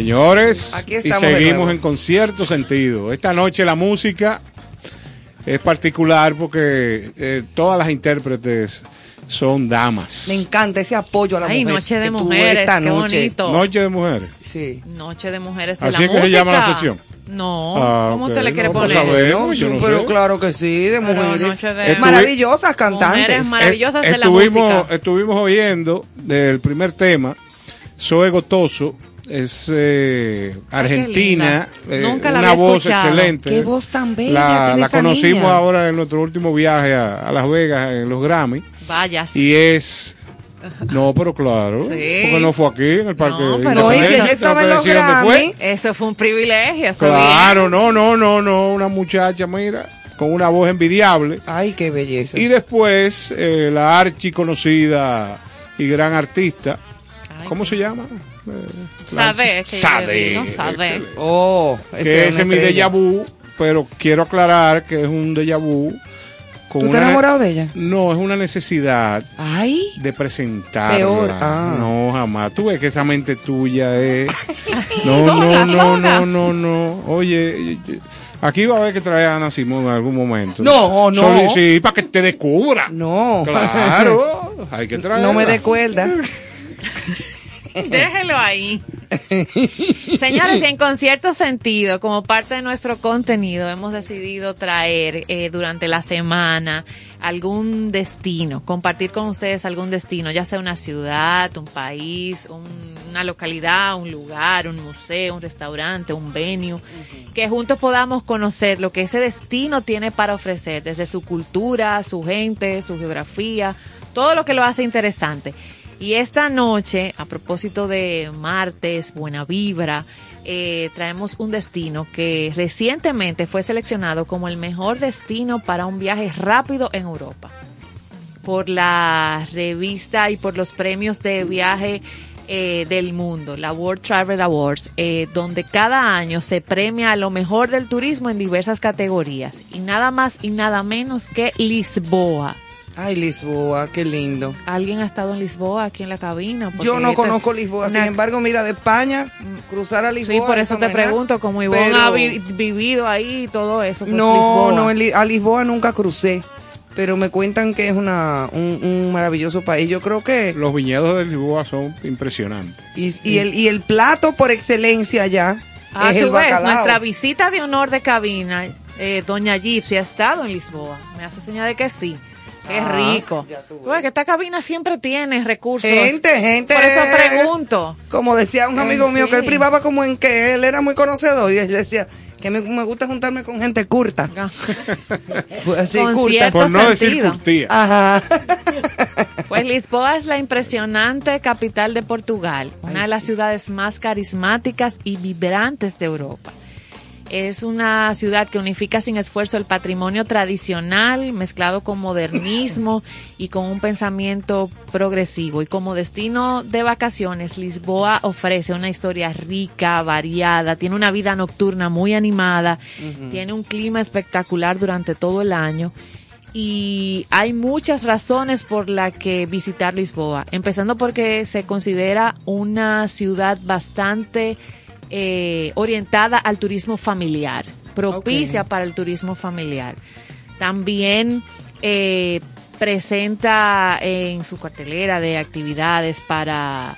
Señores, Aquí y seguimos en concierto sentido. Esta noche la música es particular porque eh, todas las intérpretes son damas. Me encanta ese apoyo a la Ay, mujer. Noche de Mujeres, esta qué noche. bonito. Noche de mujeres. Sí. Noche de mujeres de Así la es que se llama la sesión. No, Ah, ¿cómo ok. usted le quiere No, pues, poner? ver. No, yo sí, no pero sé. claro que sí, de mujeres. noche de- Maravillosas cantantes. Mujeres maravillosas de la estuvimos, música. estuvimos oyendo del primer tema, Zoe Gotoso, es eh, argentina, linda. eh, Nunca la una había voz escuchado. excelente. Qué voz tan bella La, tiene la esa conocimos niña. ahora en nuestro último viaje a, a Las Vegas en los Grammy Vayas. y es no, pero claro, Sí. porque no fue aquí en el parque No, de pero estaba en los. Grammy. Eso fue un privilegio. Claro, bien. no, no, no, no, una muchacha, mira, con una voz envidiable. Ay, qué belleza. Y después eh, la archi conocida y gran artista, Ay, ¿cómo sí. se llama? Eh, Sade, que yo le Sade. digo, Sade. excelente. Oh, Que ese es mi déjà vu pero quiero aclarar que es un déjà vu. Con ¿Tú te has enamorado de ella? No, es una necesidad Ay, de presentarla. Peor, ah. No, jamás. Tú ves que esa mente tuya es... No, Sola, no, no, sola. no, no, no. Oye, aquí va a haber que traer a Ana Simón en algún momento. No, no. Solo- sí, para que te descubra. no. Claro, hay que traerla. no me dé cuerda. Déjelo ahí. Señores, y en con cierto sentido, como parte de nuestro contenido, hemos decidido traer eh, durante la semana algún destino, compartir con ustedes algún destino, ya sea una ciudad, un país, un- una localidad, un lugar, un museo, un restaurante, un venue, que juntos podamos conocer lo que ese destino tiene para ofrecer, desde su cultura, su gente, su geografía, todo lo que lo hace interesante. Y esta noche, a propósito de martes, buena vibra, eh, traemos un destino que recientemente fue seleccionado como el mejor destino para un viaje rápido en Europa. Por la revista y por los premios de viaje eh, del mundo, la World Travel Awards, eh, donde cada año se premia a lo mejor del turismo en diversas categorías. Y nada más y nada menos que Lisboa. Ay, Lisboa, qué lindo. ¿Alguien ha estado en Lisboa aquí en la cabina? Porque Yo no esta- conozco Lisboa, sin embargo, mira, de España, cruzar a Lisboa. Sí, por eso te nada. pregunto, como Ivonne Pero- ha vi- vivido ahí y todo eso, pues no, Lisboa. no, Li- a Lisboa nunca crucé, pero me cuentan que es una, un, un maravilloso país. Yo creo que... Los viñedos de Lisboa son impresionantes. Y, y el, y el plato por excelencia allá Ah, es tú el ves, bacalao. nuestra visita de honor de cabina, eh, Doña Gypsy ha estado en Lisboa. Me hace señal de que sí. Qué Ah, rico. tú ves que esta cabina siempre tiene recursos. Gente, gente. Por eso pregunto. Como decía un Eh, amigo mío, que él privaba como en que él era muy conocedor y él decía que me, me gusta juntarme con gente curta. Pues así, Con curta. cierto Por no decir curtía. Ajá. Pues Lisboa es la impresionante capital de Portugal, una Ay, de las sí. ciudades más carismáticas y vibrantes de Europa. Es una ciudad que unifica sin esfuerzo el patrimonio tradicional mezclado con modernismo y con un pensamiento progresivo. Y como destino de vacaciones, Lisboa ofrece una historia rica, variada, tiene una vida nocturna muy animada, tiene un clima espectacular durante todo el año y hay muchas razones por las que visitar Lisboa, empezando porque se considera una ciudad bastante eh, orientada al turismo familiar, propicia para el turismo familiar. También eh, presenta en su cartelera de actividades para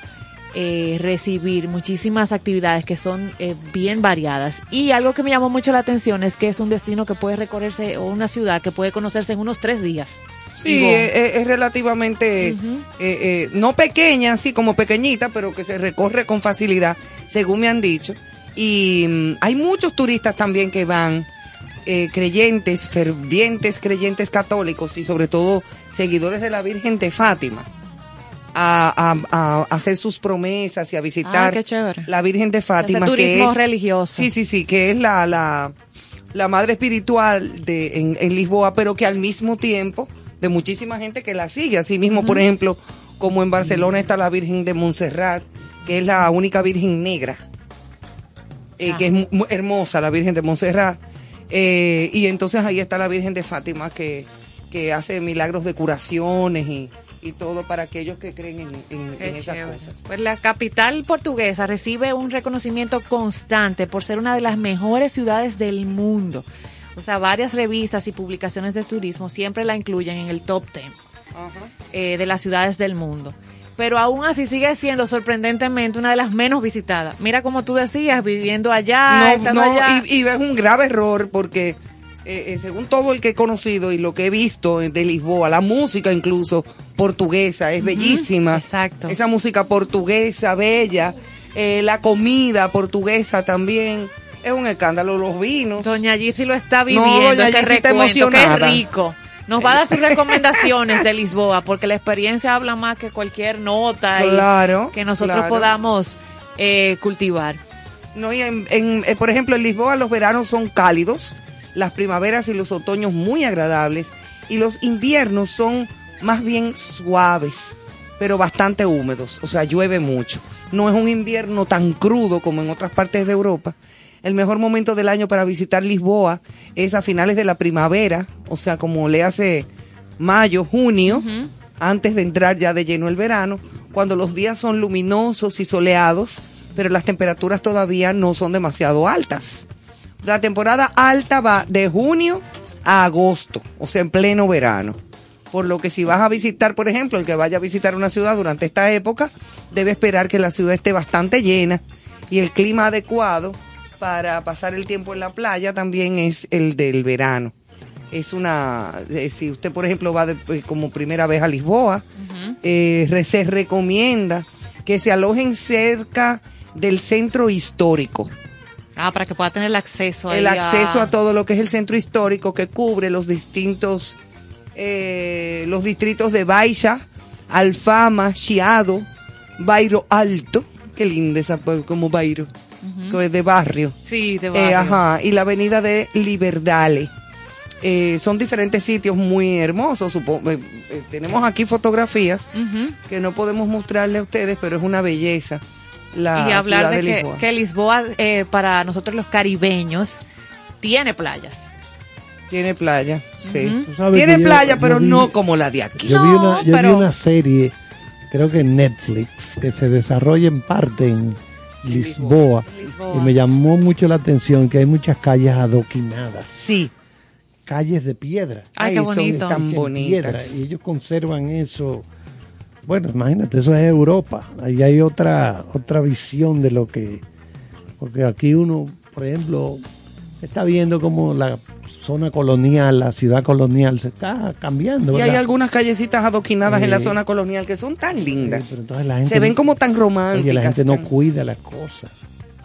eh, recibir muchísimas actividades que son eh, bien variadas. Y algo que me llamó mucho la atención es que es un destino que puede recorrerse o una ciudad que puede conocerse en unos tres días. Sí, es, es- relativamente, eh, eh, no pequeña, así como pequeñita, pero que se recorre con facilidad, según me han dicho. Y mm, hay muchos turistas también que van, eh, creyentes, fervientes creyentes católicos y sobre todo seguidores de la Virgen de Fátima, a, a- a hacer sus promesas y a visitar Ah, la Virgen de Fátima. Hacer que turismo es- religioso. Sí, sí, sí, que es la, la, la madre espiritual de, en, en Lisboa, pero que al mismo tiempo de muchísima gente que la sigue. Así mismo, por ejemplo, como en Barcelona está la Virgen de Montserrat, que es la única Virgen negra, eh, Ah. que es hermosa, la Virgen de Montserrat. Eh, y entonces ahí está la Virgen de Fátima, que, que hace milagros de curaciones y, y todo para aquellos que creen en, en- Qué en esas chévere. cosas. Pues la capital portuguesa recibe un reconocimiento constante por ser una de las mejores ciudades del mundo. O sea, varias revistas y publicaciones de turismo siempre la incluyen en el top 10 eh, de las ciudades del mundo. Pero aún así sigue siendo sorprendentemente una de las menos visitadas. Mira como tú decías, viviendo allá, no, estando no, allá. Y, y es un grave error porque eh, eh, según todo el que he conocido y lo que he visto de Lisboa, la música incluso portuguesa es bellísima. exacto. Esa música portuguesa bella, eh, la comida portuguesa también es un escándalo. Los vinos. Doña Gypsy lo está No, viviendo, doña este Gypsy está recuento, qué emocionada. rico. Nos va a dar sus recomendaciones de Lisboa, porque la experiencia habla más que cualquier nota y que nosotros claro. podamos eh, cultivar. No, y en, en- por ejemplo, en Lisboa los veranos son cálidos, las primaveras y los otoños muy agradables y los inviernos son más bien suaves, pero bastante húmedos, o sea, llueve mucho. No es un invierno tan crudo como en otras partes de Europa. El mejor momento del año para visitar Lisboa es a finales de la primavera, o sea, como le hace mayo, junio, antes de entrar ya de lleno el verano, cuando los días son luminosos y soleados, pero las temperaturas todavía no son demasiado altas. La temporada alta va de junio a agosto, o sea, en pleno verano. Por lo que si vas a visitar, por ejemplo, el que vaya a visitar una ciudad durante esta época, debe esperar que la ciudad esté bastante llena y el clima adecuado para pasar el tiempo en la playa también es el del verano. Es una, eh, si usted por ejemplo va de- eh, como primera vez a Lisboa, eh, se recomienda que se alojen cerca del centro histórico. Ah, para que pueda tener el acceso El acceso a todo lo que es el centro histórico que cubre los distintos, eh, los distritos de Baixa, Alfama, Chiado, Bairo Alto, qué linda esa, como Bairo, que es de barrio. Sí, de Eh, barrio. ajá, y la avenida de Liberdale. Eh, son diferentes sitios muy hermosos. supo- eh, tenemos aquí fotografías que no podemos mostrarle a ustedes, pero es una belleza. La y hablar ciudad de, de, que, Lisboa. que Lisboa, eh, para nosotros los caribeños, tiene playas. Tiene playa, sí. Tiene yo- playa, yo pero vi- no como la de aquí. Yo, vi, una, yo vi una serie, creo que en Netflix, que se desarrolla en parte en Lisboa, Lisboa. y me llamó mucho la atención que hay muchas calles adoquinadas, Sí. calles de piedra. Ay, qué son bonito. tan bonitas. piedra, y ellos conservan eso. Bueno, imagínate, eso es Europa. Ahí hay otra otra visión de lo que porque aquí uno, por ejemplo, está viendo como la zona colonial, la ciudad colonial se está cambiando. Y hay algunas callecitas adoquinadas en la zona colonial que son tan lindas. Sí, pero entonces la gente Se ven no- como tan románticas. Oye, la gente no cuida las cosas.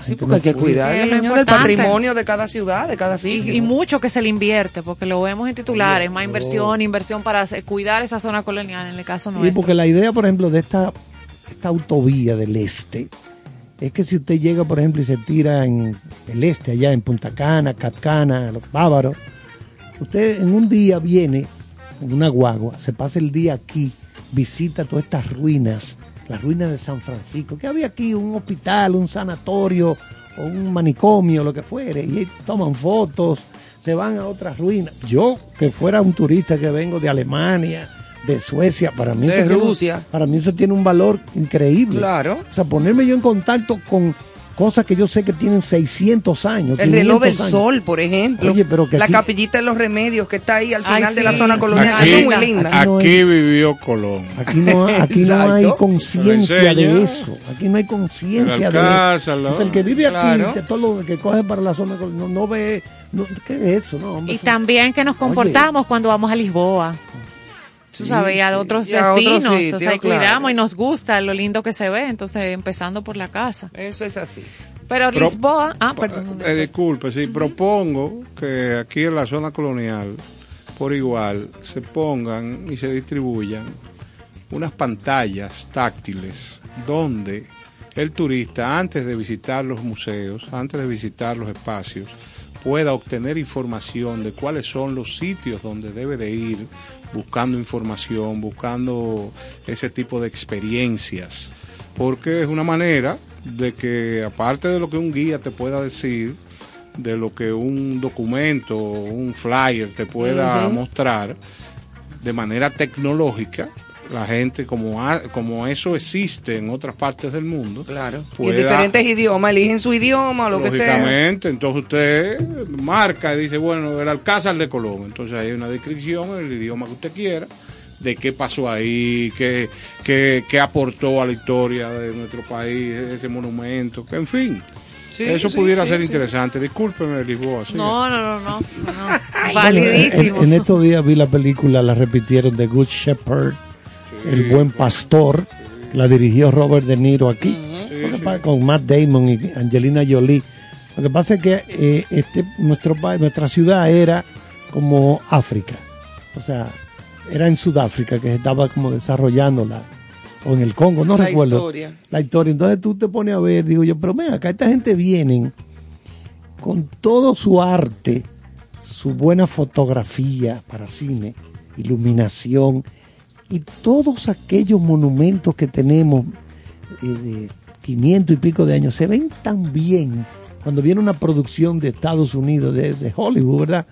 Sí, porque hay que cuida. cuidar, Sí, señor, el patrimonio de cada ciudad, de cada sitio. Y, y mucho que se le invierte, porque lo vemos en titulares, más inversión, inversión para cuidar esa zona colonial, en el caso Sí, nuestro. porque la idea, por ejemplo, de esta, esta autovía del este es que si usted llega, por ejemplo, y se tira en el este, allá en Punta Cana, Catcana, Los Bávaros, usted en un día viene en una guagua, se pasa el día aquí, visita todas estas ruinas, las ruinas de San Francisco, que había aquí un hospital, un sanatorio o un manicomio, lo que fuere, y toman fotos, se van a otras ruinas. Yo, que fuera un turista que vengo de Alemania, de Suecia, para mí, De eso, tiene para mí eso tiene un valor increíble. Claro. O sea, ponerme yo en contacto con cosas que yo sé que tienen 600 años. El reloj 500 del años. sol, por ejemplo. Oye, pero que la aquí- capillita de los remedios que está ahí al Ay, final de la zona colonial. Aquí- es muy linda. Aquí no Aquí vivió Colón. Aquí no, aquí no hay conciencia de eso. Aquí no hay conciencia de eso. ¿no? O sea, el que vive aquí, Claro. que todo lo que coge para la zona, no, no ve. no, ¿Qué es eso? No, hombre, Y también que nos comportamos cuando vamos a Lisboa. Tú Sí, sabes, y a otros Y a otros destinos. o sea, claro. cuidamos y nos gusta lo lindo que se ve. Entonces, empezando por la casa. Eso es así. Pero Pro- Lisboa. Ah, perdón. Eh, disculpe, sí, propongo que aquí en la zona colonial, por igual, se pongan y se distribuyan unas pantallas táctiles donde el turista, antes de visitar los museos, antes de visitar los espacios, pueda obtener información de cuáles son los sitios donde debe de ir, buscando información, buscando ese tipo de experiencias, porque es una manera de que aparte de lo que un guía te pueda decir, de lo que un documento un flyer te pueda mostrar, de manera tecnológica, la gente, como, ha- como eso existe en otras partes del mundo, Claro. y en diferentes idiomas, eligen su idioma o lo que sea. Lógicamente, entonces usted marca y dice, bueno, el Alcázar de Colón. Entonces hay una descripción en el idioma que usted quiera de qué pasó ahí, qué, qué, qué aportó a la historia de nuestro país, ese monumento, que en fin. Sí, eso sí, pudiera sí, ser sí. interesante. Discúlpeme, Lisboa. No, no, no, no. no. Bueno, Validísimo. en, en estos días vi la película, la repitieron, The Good Shepherd, El Buen Pastor, la dirigió Robert De Niro aquí, con Matt Damon y Angelina Jolie. Lo que pasa es que eh, este, nuestro nuestra ciudad era como África, o sea, era en Sudáfrica que se estaba como desarrollando la, o en el Congo, no La recuerdo historia. la historia. Entonces tú te pones a ver, digo yo, pero mira, acá esta gente vienen con todo su arte, su buena fotografía para cine, iluminación y todos aquellos monumentos que tenemos eh, de 500 y pico de años se ven tan bien cuando viene una producción de Estados Unidos, de, de Hollywood, ¿verdad?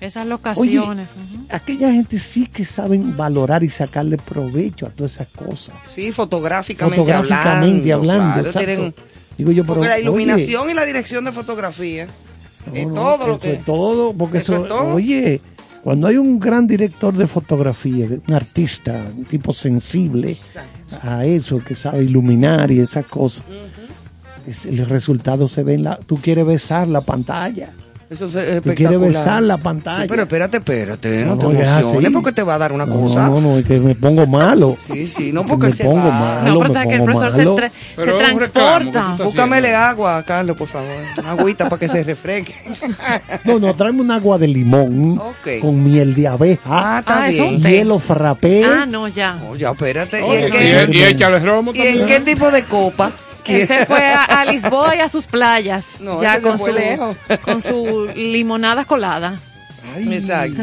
Esas locaciones. Aquella gente sí que saben valorar y sacarle provecho a todas esas cosas. Sí, fotográficamente, Fotográficamente hablando. claro, exacto. tienen- Digo yo, pero, porque la oye, iluminación y la dirección de fotografía es no, todo lo que es todo, porque Eso eso, es todo. oye, cuando hay un gran director de fotografía, un artista, un tipo sensible a eso, que sabe iluminar y esas cosas, el resultado se ve en la... Tú quieres besar la pantalla. Eso es Tú espectacular. quieres besar la pantalla. Sí, pero espérate, espérate, no, No, te es emociones porque te va a dar una no, cosa. No, no, es que me pongo malo. Sí, sí, no Que porque me se pongo va. malo, No, pero me que el profesor malo. se, tra- Pero se transporta. Búscamele agua Carlos, por favor. Una agüita para que se refresque. No, no, tráeme un agua de limón Ok. con miel de abeja, Ah, está Ah, bien. hielo frappé. Ah, no, ya. Oh, ya, espérate. ¿Y en y, qué, y échale romo y en también. qué tipo de copa? Él se fue a, a Lisboa y a sus playas. No, ya con fue su, lejos. con su limonada colada. Ay, Exacto.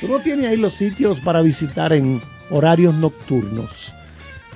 Tú no tienes ahí los sitios para visitar en horarios nocturnos.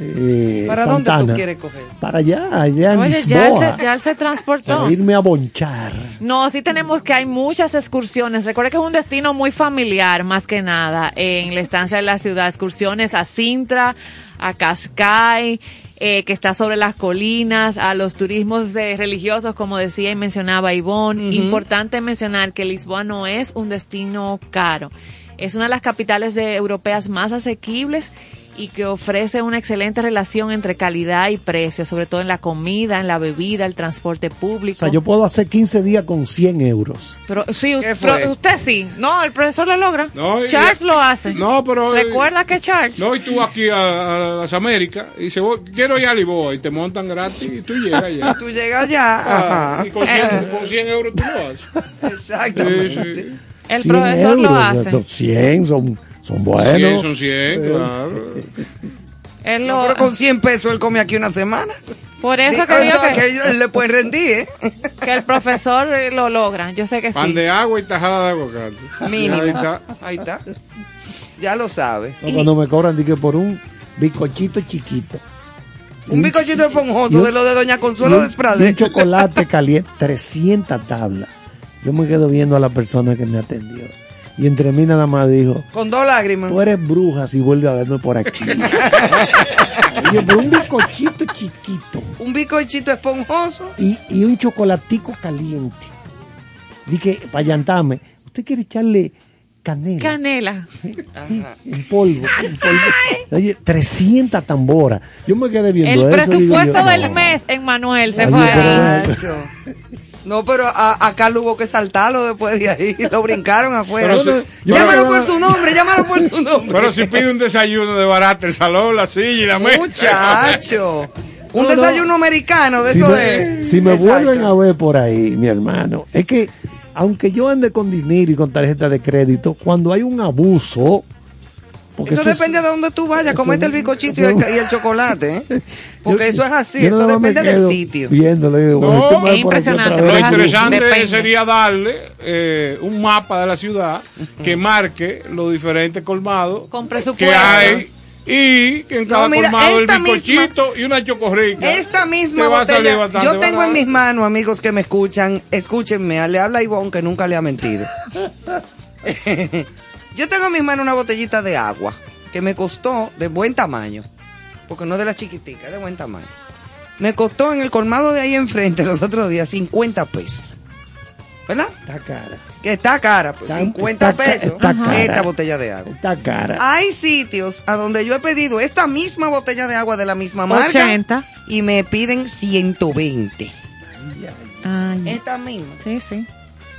Eh, ¿Para dónde Santana. tú quieres coger? Para allá, allá en Oye, ya él, Lisboa. se, ya él se transportó. Para irme a bonchar. No, sí tenemos que hay muchas excursiones. Recuerda que es un destino muy familiar, más que nada, en la estancia de la ciudad. Excursiones a Sintra, a Cascay, eh, que está sobre las colinas, a los turismos eh, religiosos, como decía y mencionaba Ivonne. Importante mencionar que Lisboa no es un destino caro. Es una de las capitales de, europeas más asequibles y que ofrece una excelente relación entre calidad y precio, sobre todo en la comida, en la bebida, el transporte O público. sea, yo puedo hacer 15 días con 100 euros. Pero sí, ¿Qué pero usted sí. No, el profesor lo logra. No, y- Charles lo hace. No, pero. eh, Recuerda que Charles. No, y tú aquí a, a las Américas y dices, "Voy- quiero ir a Lisboa y te montan gratis y tú llegas allá. Tú llegas allá. Ah, y con 100, con 100 euros tú lo haces. Exactamente. Sí, sí. el 100 profesor lo hace. estos 100 son, son 100 buenos. son 100, claro. Él No, lo, pero con 100 pesos él come aquí una semana. por eso que digo no, que, que ellos le pueden rendir, ¿eh? que el profesor lo logra. Yo sé que Pan sí. de agua y tajada de aguacate. Mínimo. Ahí está. Ahí está. Ya lo sabe. No, Cuando me cobran, dije por un bizcochito chiquito. Un bicochito y esponjoso un- de lo de Doña Consuelo un, de y un chocolate caliente, 300 tablas. Yo me quedo viendo a la persona que me atendió. Y entre mí nada más dijo, Con dos lágrimas. tú eres bruja si vuelve a verme por aquí. Oye, pero un bizcochito chiquito Un bicochito esponjoso. y, y un chocolatico caliente. Dije, para llantarme, ¿usted quiere echarle canela? Canela. En polvo, en polvo. Oye, 300 tamboras. Yo me quedé viendo El eso. digo presupuesto yo, del no. mes en Manuel se fue. No, pero a, a Carlos hubo que saltarlo después de ahí. Lo brincaron afuera. Si- llámalo por su nombre, llámalo por su nombre. Pero si pide un desayuno de barato, el salón, la silla y la mesa. Muchacho. Un No, no. desayuno americano de si eso me, de. si me Exacto. vuelven a ver por ahí, mi hermano, es que aunque yo ande con dinero y con tarjeta de crédito, cuando hay un abuso, porque Eso es- depende de dónde tú vayas, comete el bicochito y el, eso- y el chocolate, ¿eh? Porque yo- eso es así, eso depende del sitio. Viéndolo, y digo, No, bueno, este va es impresionante. Lo interesante Depende. sería darle eh, un mapa de la ciudad que marque los diferentes colmados Con presupuesto. que hay y que en cada mira, colmado el esta misma- bizcochito y una chocorrica. Esta misma botella, bastante yo tengo en mis manos, amigos que me escuchan, escúchenme, le habla Ivonne que nunca le ha mentido. yo tengo en mis manos una botellita de agua que me costó de buen tamaño, porque no es de las chiquiticas, es de buen tamaño. Me costó en el colmado de ahí enfrente los otros días 50 pesos. ¿Verdad? Está cara, Que está cara, pues Está- 50 está ca- pesos está cara. esta botella de agua. está cara. Hay sitios a donde yo he pedido esta misma botella de agua de la misma marca 80. y me piden 120. Ay, Esta misma. sí, sí.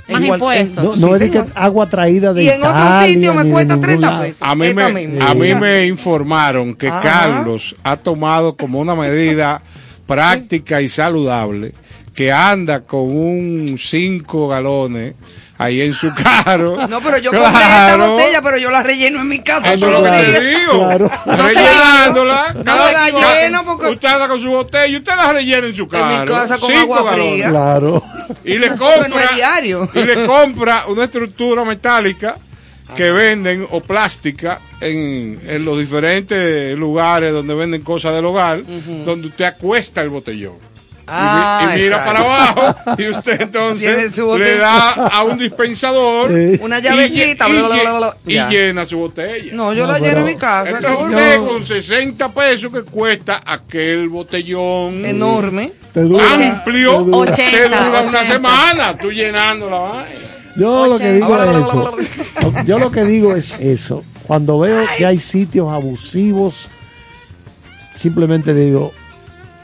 Más igual- impuestos. No, Sí, no es de señor. que agua traída de Y en otro Italia, sitio me cuesta ningún 30 lado. pesos. A mí, me, a mí me informaron que Ajá. Carlos ha tomado como una medida práctica y saludable que anda con un 5 galones ahí en su carro. No, pero yo compré esta botella, pero yo la relleno en mi casa digo. Claro. Rellenándola. No cada- la lleno porque- Usted anda con su botella y usted la rellena en su carro. mi casa con Cinco agua galones. fría. Claro. Y le compra. diario. y le compra una estructura metálica que venden o plástica en, en los diferentes lugares donde venden cosas del hogar, donde usted acuesta el botellón. Ah, y, y mira exacto. para abajo y usted entonces le da a un dispensador. Una llavecita, y, bla, lle- bla, bla, y ya. llena su botella. No, yo No, la lleno en mi casa. Esto es yo- con 60 pesos que cuesta aquel botellón Enorme. Te dura- amplio, te dura. te 80, dura una 80. semana, tú llenando la vaina. Yo lo que digo es eso. Yo lo que digo es eso. Cuando veo que hay sitios abusivos, simplemente digo,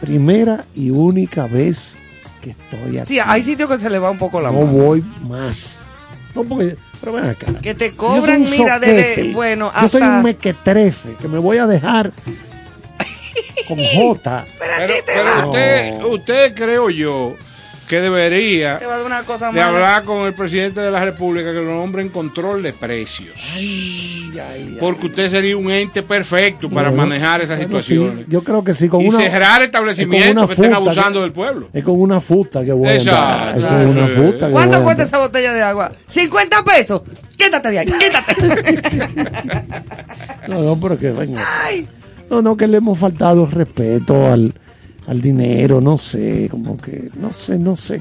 primera y única vez que estoy aquí. Sí, hay sitios que se le va un poco la no mano. voy más. No, porque, pero ven acá. Que te Yo cobran, soy un mira, desde, bueno, Yo soy un hasta... mequetrefe que me voy a dejar con J. Pero, pero usted, usted creo yo que debería de hablar con el presidente de la República que lo nombre en control de precios. Ay, ay, ay. Porque usted sería un ente perfecto para Bueno, manejar esas bueno, situaciones. sí, yo creo que sí, con y una, cerrar es con establecimientos una que estén abusando que- del pueblo. Es con una futa que voy a. Es con una futa que ¿Cuánto voy a cuesta esa botella de agua? 50 pesos. Quítate de ahí, quítate. No, no, pero que venga. Ay, No, no, que le hemos faltado respeto al, al dinero, no sé, como que, no sé, no sé.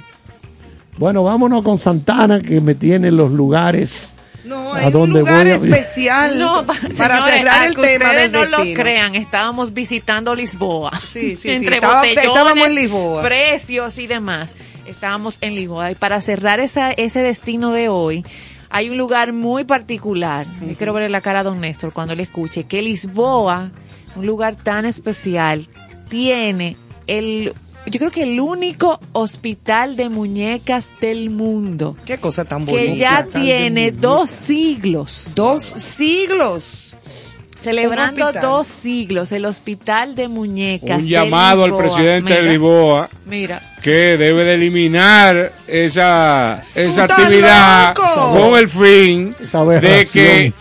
Bueno, vámonos con Santana, que me tiene los lugares no, a hay un donde lugar voy a especial No, pa- para señores, cerrar el tema ustedes del no destino. lo crean, estábamos visitando Lisboa. Sí, sí, sí, estaba- estábamos en Lisboa. precios y demás. Estábamos en Lisboa. Y para cerrar esa, ese destino de hoy, hay un lugar muy particular. Yo quiero ver la cara a don Néstor cuando le escuche que Lisboa, un lugar tan especial, tiene el, yo creo que el único hospital de muñecas del mundo. Qué cosa tan bonita. Que ya tiene dos siglos. dos siglos. Celebrando dos siglos, el Hospital de Muñecas. Un de llamado al presidente de Mira, Lisboa Mira, que debe de eliminar esa, esa actividad loco! con el fin de que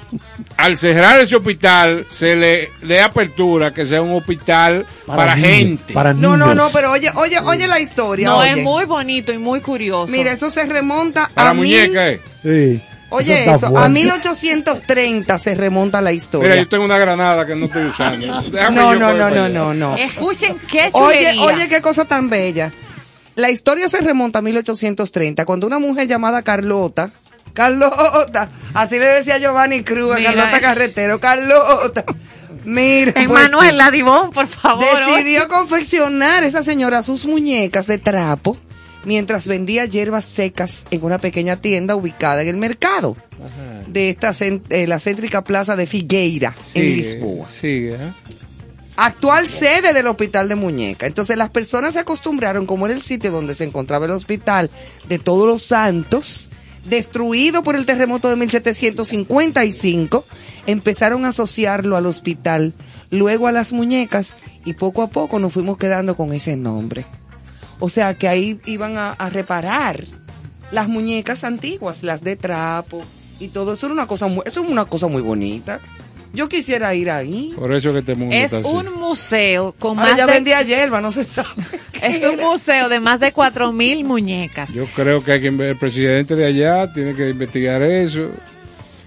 al cerrar ese hospital se le dé apertura que sea un hospital para, niños, gente. Para No, no, no, pero oye, oye, oye la historia. no, oye. es muy bonito y muy curioso. Mira, eso se remonta para a mil- muñecas. eh. Sí, Oye, está eso, a fuerte. 1830 se remonta la historia. Mira, yo tengo una granada que no estoy usando. No, no, no, para no, no, no. Escuchen qué Oye, chulería. oye, qué cosa tan bella. La historia se remonta a 1830, cuando una mujer llamada Carlota, Carlota, así le decía Giovanni Cruz, a Carlota. Carretero, Carlota. Mira, pues, Emanuel Ladibón, por favor. decidió confeccionar esa señora sus muñecas de trapo mientras vendía hierbas secas en una pequeña tienda ubicada en el mercado de esta eh, la céntrica plaza de Figueira en Lisboa sigue, ¿eh? actual sede del hospital de muñeca. Entonces las personas se acostumbraron, como era el sitio donde se encontraba el hospital de todos los santos, destruido por el terremoto de 1755, empezaron a asociarlo al hospital, luego a las muñecas y poco a poco nos fuimos quedando con ese nombre. O sea que ahí iban a, reparar las muñecas antiguas, las de trapo y todo eso era una cosa eso es una cosa muy bonita. Yo quisiera ir ahí. Por eso que este mundo Es está así. un museo con Ahora más ya de, vendía hierba, no se sabe. es un museo de más de cuatro mil muñecas. Yo creo que hay que, el presidente de allá tiene que investigar eso.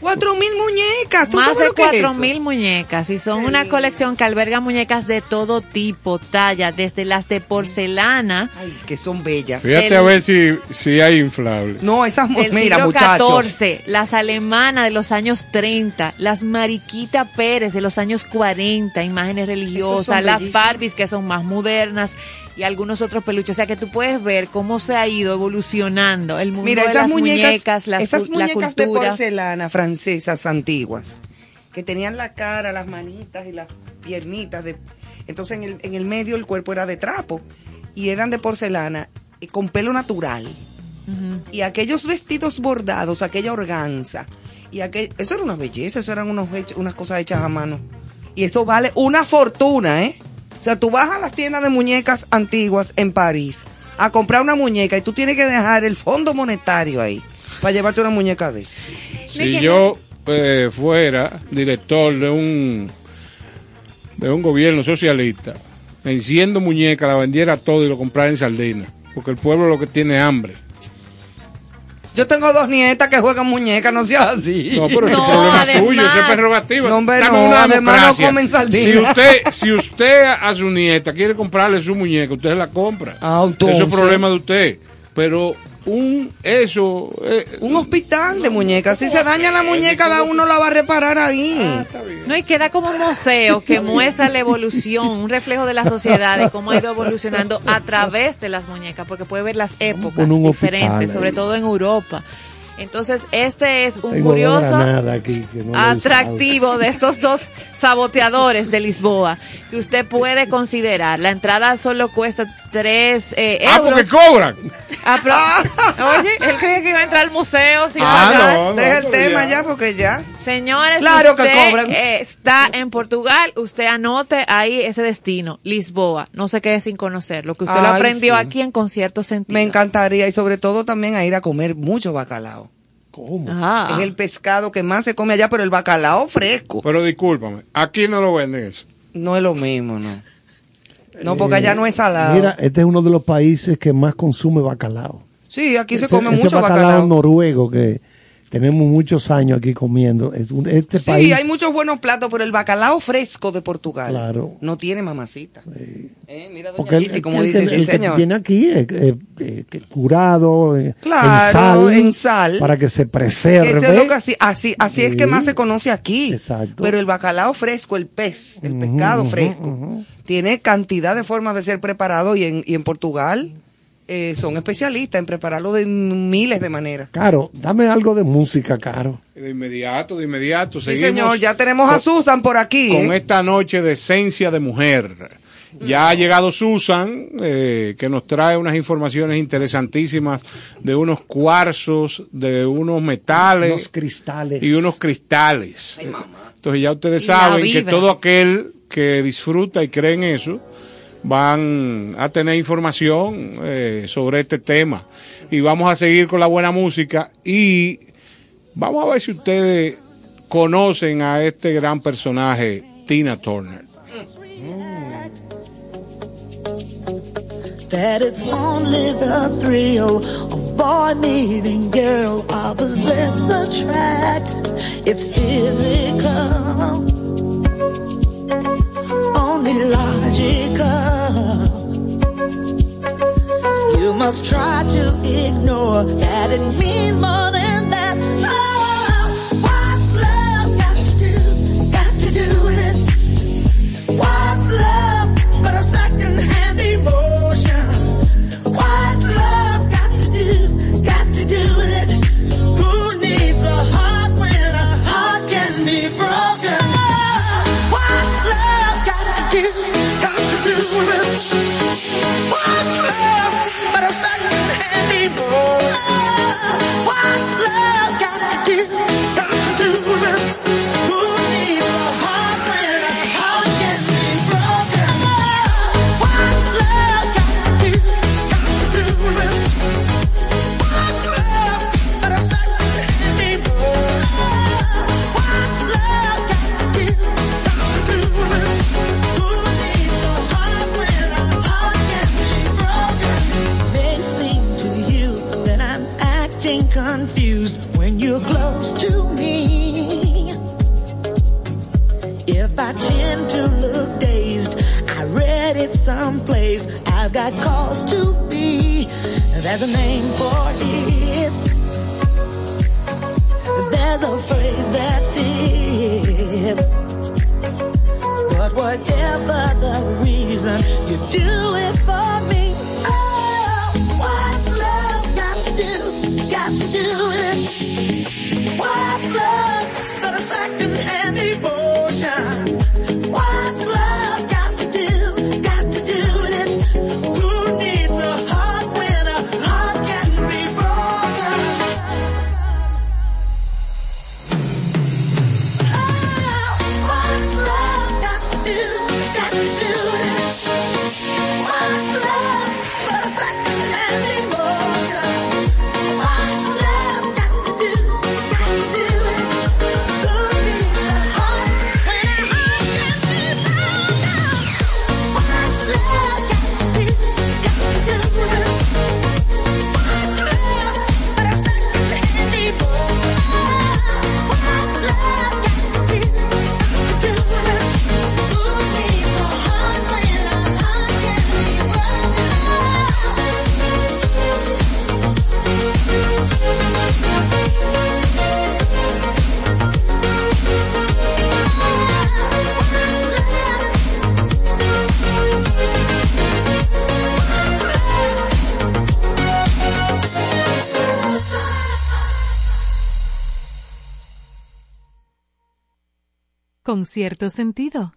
Cuatro mil muñecas. ¿Tú Más sabes de lo que es cuatro eso? mil muñecas y son una colección que alberga muñecas de todo tipo, talla, desde las de porcelana Ay, que son bellas. Fíjate El- a ver si, si hay inflables. No, esas del mira, siglo muchachos. XIV, las alemanas de los años 30, las Mariquita Pérez de los años 40, imágenes religiosas, las bellísimas. Barbies que son más modernas y algunos otros peluches. O sea que tú puedes ver cómo se ha ido evolucionando el mundo Mira, de esas las muñecas, muñecas, las esas cu- la muñecas de porcelana francesas antiguas, que tenían la cara, las manitas y las piernitas. De, entonces en el, en el medio el cuerpo era de trapo y eran de porcelana y con pelo natural. Y aquellos vestidos bordados, aquella organza, y aquel, eso era una belleza, eso eran unos unas cosas hechas a mano. Y eso vale una fortuna, ¿eh? O sea, tú vas a las tiendas de muñecas antiguas en París a comprar una muñeca y tú tienes que dejar el fondo monetario ahí para llevarte una muñeca de esa. Si yo eh, fuera director de un de un gobierno socialista, enciendo muñeca, la vendiera todo y lo comprara en sardina, porque el pueblo lo que tiene es hambre. Yo tengo dos nietas que juegan muñecas, no seas así. No, pero ese No, problema además- suyo, ese es prerrogativa. No, hombre, Estamos no, una además no comen sardina. Si usted, si usted a su nieta quiere comprarle su muñeca, usted la compra. Ah, entonces. Eso es problema de usted. Pero un eso eh, Un hospital de muñecas. Si se daña la muñeca, la uno la va a reparar ahí. Ah, No, y queda como un museo que muestra la evolución, un reflejo de la sociedad y cómo ha ido evolucionando a través de las muñecas, porque puede ver las épocas diferentes, hospital sobre todo en Europa. Entonces, este es un Tengo curioso aquí no atractivo de estos dos saboteadores de Lisboa que usted puede considerar. La entrada solo cuesta 3 eh, Ah, euros. porque cobran. Apro- Oye, él creía que iba a entrar al museo sin Ah, pagar. no, no, Deja el tema ya, porque ya. Señores, Claro que cobran. eh, está en Portugal, usted anote ahí ese destino, Lisboa. No se quede sin conocer. Lo que usted lo aprendió sí. aquí en concierto sentido. Me encantaría y sobre todo también a ir a comer mucho bacalao. ¿Cómo? Es el pescado que más se come allá, pero el bacalao fresco. Pero discúlpame, aquí no lo venden eso. No es lo mismo, ¿no? No, porque allá no es salado. Mira, este es uno de los países que más consume bacalao. sí, aquí se come ese mucho bacalao, bacalao. noruego que tenemos muchos años aquí comiendo. Es un, este Sí, país. hay muchos buenos platos, pero el bacalao fresco de Portugal Claro. no tiene mamacita. Eh, mira, doña Porque el, como el- dice, el- sí, el que señor. viene aquí eh, eh, curado eh, Claro, en, sal, en sal. para que se preserve. así, así, así es que Sí. más se conoce aquí. Exacto. Pero el bacalao fresco, el pez, el pescado fresco, tiene cantidad de formas de ser preparado y en, y en Portugal eh, son especialistas en prepararlo de miles de maneras. Caro, dame algo de música, Caro. De inmediato, de inmediato. Sí, seguimos señor, ya tenemos a con- Susan por aquí. con ¿eh? esta noche de esencia de mujer. Ya ha llegado Susan, eh, que nos trae unas informaciones interesantísimas de unos cuarzos, de unos metales Los cristales. y unos cristales. Entonces ya ustedes Y saben que todo aquel que disfruta y cree en eso van a tener información eh, sobre este tema. Y vamos a seguir con la buena música y vamos a ver si ustedes conocen a este gran personaje, Tina Turner. Only logical. You must try to ignore that. It means more than that con cierto sentido.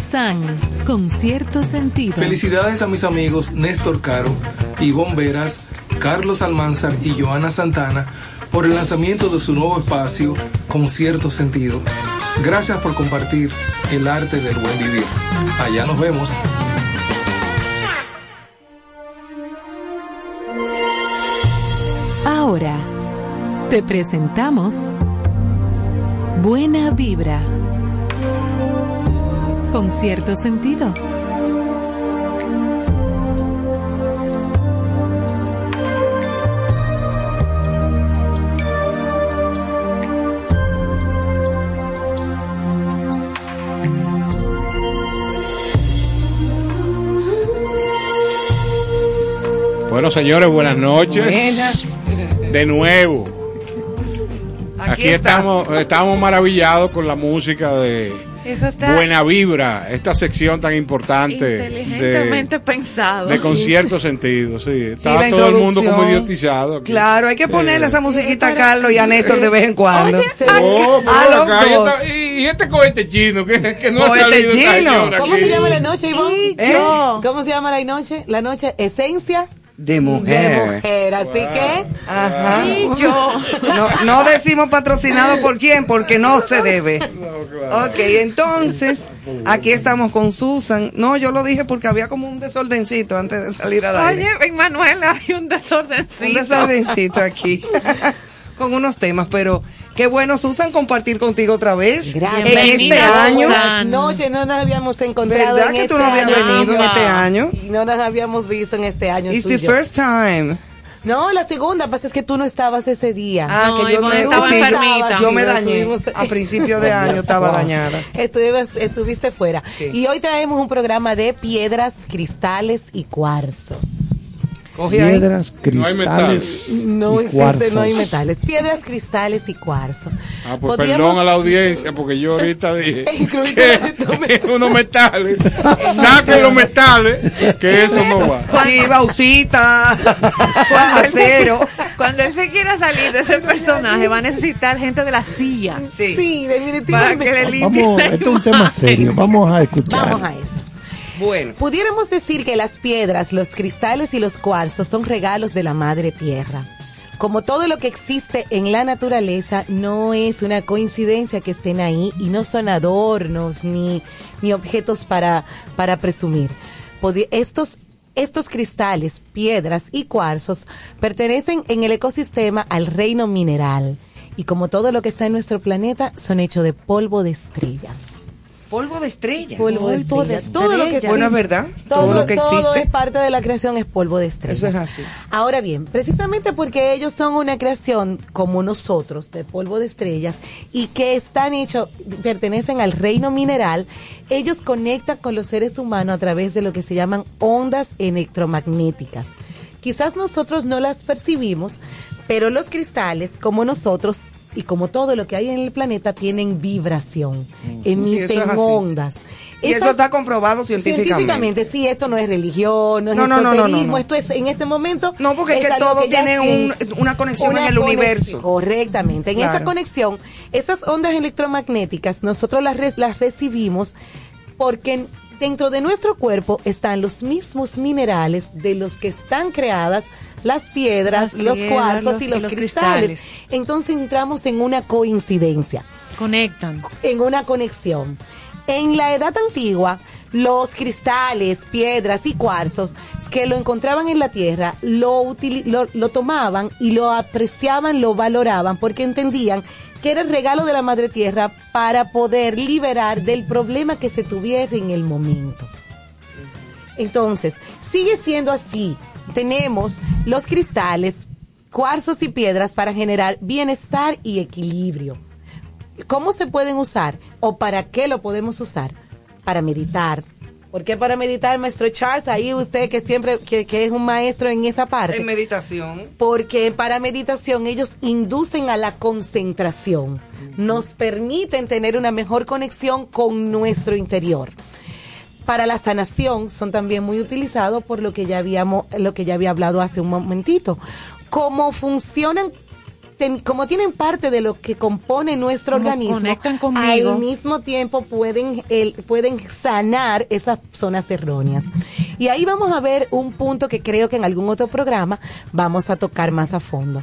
San, con cierto sentido. Felicidades a mis amigos Néstor Caro, Ivonne Veras, Carlos Almanzar y Joana Santana por el lanzamiento de su nuevo espacio con cierto sentido. Gracias por compartir el arte del buen vivir. Allá nos vemos. Ahora te presentamos Buena Vibra, con cierto sentido. Bueno, señores, buenas noches. Buenas. De nuevo. Aquí Aquí, estamos, estamos maravillados con la música de Eso está Buena Vibra, esta sección tan importante de, inteligentemente pensado. de concierto sentido. Sí, está la todo el mundo como idiotizado. aquí. Claro, hay que ponerle Eh. esa musiquita a Carlos y a Néstor de vez en cuando. Oye, Oh, pero a los acá, y dos. esta- y, y este cohete chino que, que no Cohete ha salido chino. ¿Cómo aquí. se llama la noche, Ivonne? ¿Eh? ¿Cómo se llama la noche? La noche, esencia De de mujer. mujer. Así que, Ajá. Y yo. No, no decimos patrocinado por quién, porque no se debe. Ok, entonces, aquí estamos con Susan. No, yo lo dije porque había como un desordencito antes de salir al aire. Oye, Manuel había un desordencito. Un desordencito aquí. con unos temas, pero qué bueno, Susan, compartir contigo otra vez. gracias. En este año. Noches, no nos habíamos encontrado ¿Verdad en que este tú no habías año. venido en este año? Y no nos habíamos visto en este año. It's the first time. No, la segunda, pasa es que tú no estabas ese día. Ah, No, que yo me, estaba sí, yo- enfermita. yo me dañé. estuvimos- A principio de año estaba dañada. Estuvimos- estuviste fuera. Sí. Y hoy traemos un programa de piedras, cristales y cuarzos. Coge ahí. Piedras, No hay cristales. No y existe, cuarzos. no hay metales. Piedras, cristales y cuarzo. Ah, pues Podríamos- perdón a la audiencia, porque yo ahorita dije Incluiste que unos metales, saquen los metales, que eso no va. Sí, Bausita, acero. Cuando él se quiera salir de ese personaje, va a necesitar gente de la silla. Sí. Sí, Para que definitivamente. le limpie Vamos, la este es un tema serio. Vamos a escuchar. Vamos a eso. Bueno, Pudiéramos decir que las piedras, los cristales y los cuarzos son regalos de la madre tierra. Como todo lo que existe en la naturaleza, no es una coincidencia que estén ahí y no son adornos ni, ni objetos para, para presumir. Estos, estos cristales, piedras y cuarzos pertenecen en el ecosistema al reino mineral. Y como todo lo que está en nuestro planeta, son hechos de polvo de estrellas. Polvo de estrella. Polvo de Polvo de estrellas. Todo lo que. Bueno, es verdad. Todo, todo, lo que todo existe. es parte de la creación es polvo de estrella. Eso es así. Ahora bien, precisamente porque ellos son una creación como nosotros, de polvo de estrellas, y que están hechos, pertenecen al reino mineral, ellos conectan con los seres humanos a través de lo que se llaman ondas electromagnéticas. Quizás nosotros no las percibimos, pero los cristales, como nosotros, y como todo lo que hay en el planeta, tienen vibración, Sí, emiten es ondas. Y eso está comprobado científicamente. Científicamente, sí, esto no es religión, no es No, esoterismo, esto es en este momento. No, porque es que todo tiene un- una conexión en el conexión, universo. Correctamente. En Claro. esa conexión, esas ondas electromagnéticas, nosotros las, las recibimos porque dentro de nuestro cuerpo están los mismos minerales de los que están creadas las piedras, Las los cuarzos los- y y los, cristales. cristales. Entonces entramos en una coincidencia Conectan. en una conexión. En la edad antigua, los cristales, piedras y cuarzos que lo encontraban en la tierra, lo, lo, lo tomaban y lo apreciaban, lo valoraban, porque entendían que era el regalo de la madre tierra para poder liberar del problema que se tuviera en el momento. Entonces, sigue siendo así. Tenemos los cristales, cuarzos y piedras para generar bienestar y equilibrio. ¿Cómo se pueden usar o para qué lo podemos usar? Para meditar. ¿Por qué para meditar, maestro Charles? Ahí usted que siempre, que, que es un maestro en esa parte. En meditación. Porque para meditación ellos inducen a la concentración, nos permiten tener una mejor conexión con nuestro interior. Para la sanación son también muy utilizados por lo que ya habíamos, lo que ya había hablado hace un momentito. Cómo funcionan ten- como tienen parte de lo que compone nuestro Como organismo, conectan conmigo. al mismo tiempo pueden, el- pueden sanar esas zonas erróneas. Y ahí vamos a ver un punto que creo que en algún otro programa vamos a tocar más a fondo.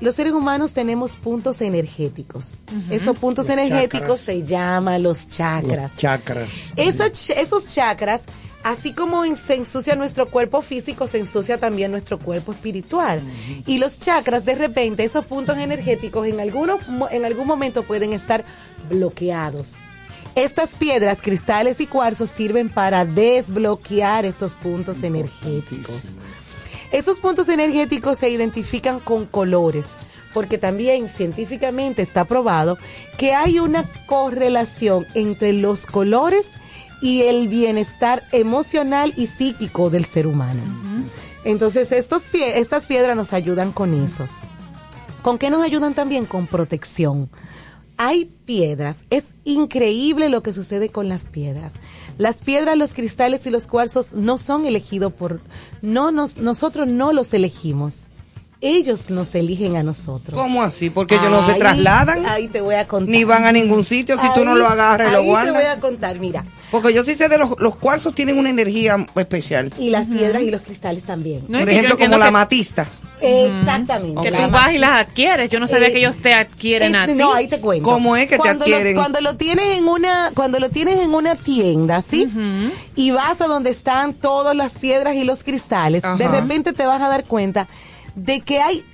Los seres humanos tenemos puntos energéticos. Esos puntos Los energéticos chakras. se llaman los chakras. Los chakras. Esos, ch- esos chakras, así como se ensucia nuestro cuerpo físico, se ensucia también nuestro cuerpo espiritual. Y los chakras, de repente, esos puntos energéticos en, algunos, en algún momento pueden estar bloqueados. Estas piedras, cristales y cuarzos sirven para desbloquear esos puntos energéticos. Esos puntos energéticos se identifican con colores, porque también científicamente está probado que hay una correlación entre los colores y el bienestar emocional y psíquico del ser humano. Entonces, estos pie- estas piedras nos ayudan con eso. ¿Con qué nos ayudan también? Con protección. Hay piedras, es increíble lo que sucede con las piedras. Las piedras, los cristales y los cuarzos no son elegidos por, no nos, nosotros no los elegimos. Ellos nos eligen a nosotros. ¿Cómo así? Porque ellos no se Ahí- trasladan. Ahí te voy a contar. Ni van a ningún sitio si tú no Ahí- lo agarras y lo ahí te voy guardas. a contar, mira. Porque yo sí sé de los, los cuarzos tienen una energía especial. Y las piedras y los cristales también. No, Por ejemplo, como la que- amatista. Exactamente. Que tú vas y las adquieres. Yo no sabía Eh, que ellos te adquieren Eh, a ti. No, ahí te cuento. ¿Cómo es que te cuando adquieren? Lo, cuando lo tienes en una, cuando lo tienes en una tienda, ¿sí? Y vas a donde están todas las piedras y los cristales, de repente te vas a dar cuenta de que hay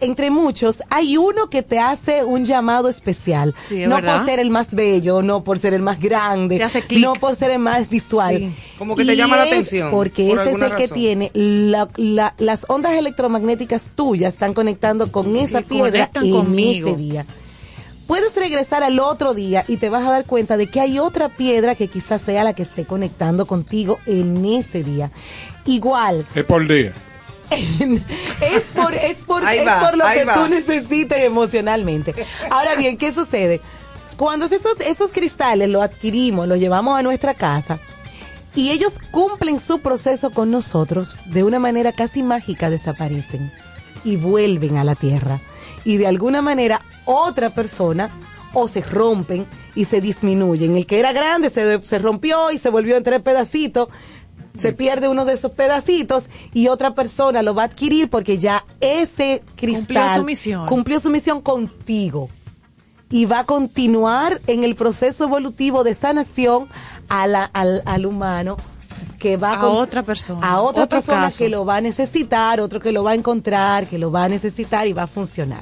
entre muchos, hay uno que te hace un llamado especial. Sí, es no verdad. por ser el más bello, no por ser el más grande, no por ser el más visual. Sí. Como que te llama la atención, Porque por ese es el que tiene la- la- las ondas electromagnéticas tuyas están conectando con esa piedra en conmigo. ese día. Puedes regresar al otro día y te vas a dar cuenta de que hay otra piedra que quizás sea la que esté conectando contigo en ese día. Igual, Es por día. es por, es por, es por lo que va. tú necesitas emocionalmente. Ahora bien, ¿qué sucede? Cuando esos, esos cristales los adquirimos, los llevamos a nuestra casa y ellos cumplen su proceso con nosotros, de una manera casi mágica desaparecen y vuelven a la tierra. Y de alguna manera otra persona o se rompen y se disminuyen. El que era grande se, se rompió y se volvió en tres pedacitos. Se pierde uno de esos pedacitos y otra persona lo va a adquirir porque ya ese cristal Cumplió su misión. cumplió su misión contigo y va a continuar en el proceso evolutivo de sanación a la- al, al humano que va A con- otra persona. a otra Otro persona caso. que lo va a necesitar, otro que lo va a encontrar, que lo va a necesitar y va a funcionar.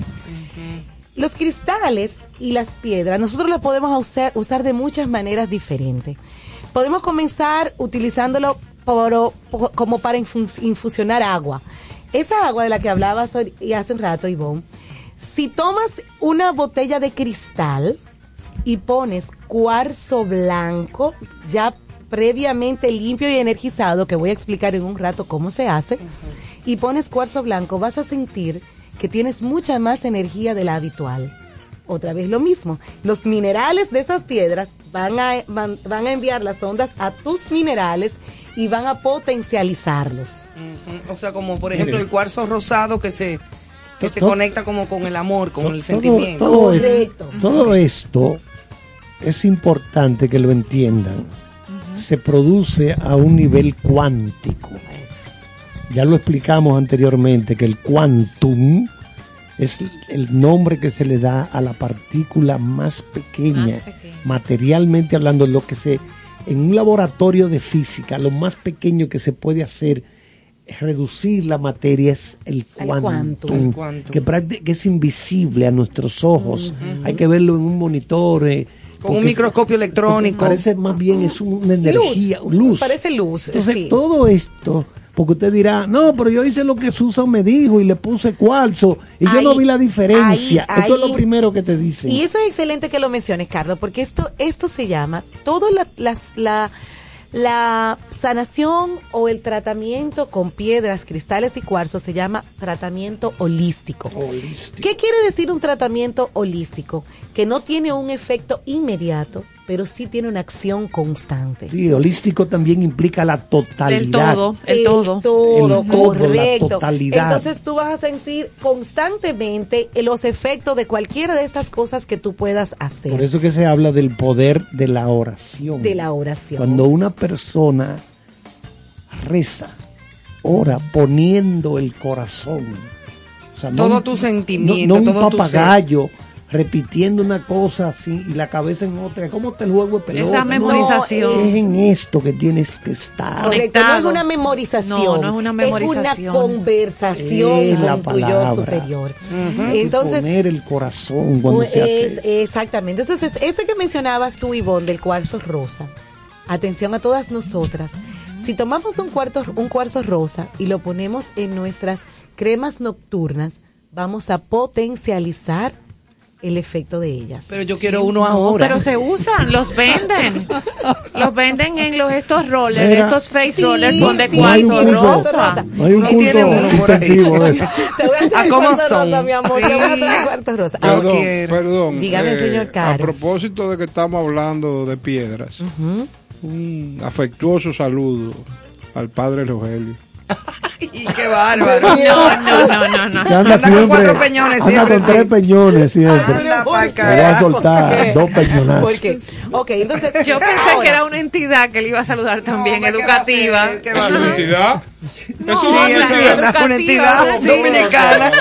Los cristales y las piedras, nosotros las podemos usar, usar de muchas maneras diferentes. Podemos comenzar utilizándolo por- por- como para infus- infusionar agua. Esa agua de la que hablabas hace un rato, Ivonne, si tomas una botella de cristal y pones cuarzo blanco ya previamente limpio y energizado, que voy a explicar en un rato cómo se hace, y pones cuarzo blanco, vas a sentir que tienes mucha más energía de la habitual. Otra vez lo mismo, los minerales de esas piedras van a, van, van a enviar las ondas a tus minerales y van a potencializarlos. O sea, como por ejemplo el cuarzo rosado que se que se conecta como con el amor, con el sentimiento. todo es- Correcto. todo esto es importante que lo entiendan. Se produce a un nivel cuántico. Ya lo explicamos anteriormente que el quantum es el nombre que se le da a la partícula más pequeña, Más pequeña. materialmente hablando, lo que se en un laboratorio de física, lo más pequeño que se puede hacer es reducir la materia es el quantum, que, que es invisible a nuestros ojos. Hay que verlo en un monitor. eh, Con un microscopio electrónico. Parece más bien es una energía, luz. Parece luz. Entonces, sí. todo esto, porque usted dirá, no, pero yo hice lo que Susan me dijo y le puse cuarzo y yo no vi la diferencia. ahí, esto es lo primero que te dicen. Y eso es excelente que lo menciones, Carlos, porque esto, esto se llama, todo la, la, la sanación o el tratamiento con piedras, cristales y cuarzos se llama tratamiento holístico. ¿Qué quiere decir un tratamiento holístico? Que no tiene un efecto inmediato, pero sí tiene una acción constante. Sí, holístico también implica la totalidad. El todo, el todo. todo, El todo, correcto. la totalidad. Entonces tú vas a sentir constantemente los efectos de cualquiera de estas cosas que tú puedas hacer. Por eso que se habla del poder de la oración. De la oración. Cuando una persona reza, ora poniendo el corazón. O sea, Todo tu sentimiento, No, no un tu papagayo repitiendo una cosa así y la cabeza en otra. ¿Cómo te el juego de pelota? Esa No, memorización. es en esto que tienes que estar. Correcto, no es una memorización. No, no es una memorización. Es una conversación Es la con tu yo palabra. superior. Y Entonces, poner el corazón cuando Pues se hace exactamente. Entonces, ese que mencionabas tú, Ivonne, del cuarzo rosa. Atención a todas nosotras. Si tomamos un, cuarto, un cuarzo rosa y lo ponemos en nuestras cremas nocturnas, vamos a potencializar el efecto de ellas. Pero yo quiero uno No, ahora. pero se usan, los venden. los venden en los estos rollers, Mira. estos face Sí, rollers son de sí, no hay un cuarzo rosa. no hay un No curso tiene uno por ahí. intensivo de eso. Te voy a ¿A cómo son? rosa, mi amor. Te voy a cuarzo rosa. Ah, Perdón, perdón. Dígame, señor Caro. A propósito de que estamos hablando de piedras, un afectuoso saludo al padre Rogelio. Y qué bárbaro. No, no, no, no, no. Que anda Anda con cuatro peñones anda siempre, con sí. tres peñones siempre. Anda pa'l Le voy a soltar dos peñonazos. ¿Por qué? Ok, entonces. Yo pensé ahora, que era una entidad que le iba a saludar también, No, ¿qué va a educativa. hacer? ¿Qué va a ¿Es una entidad? No, ¿Es Sí, una es entidad? una, entidad sí. dominicana.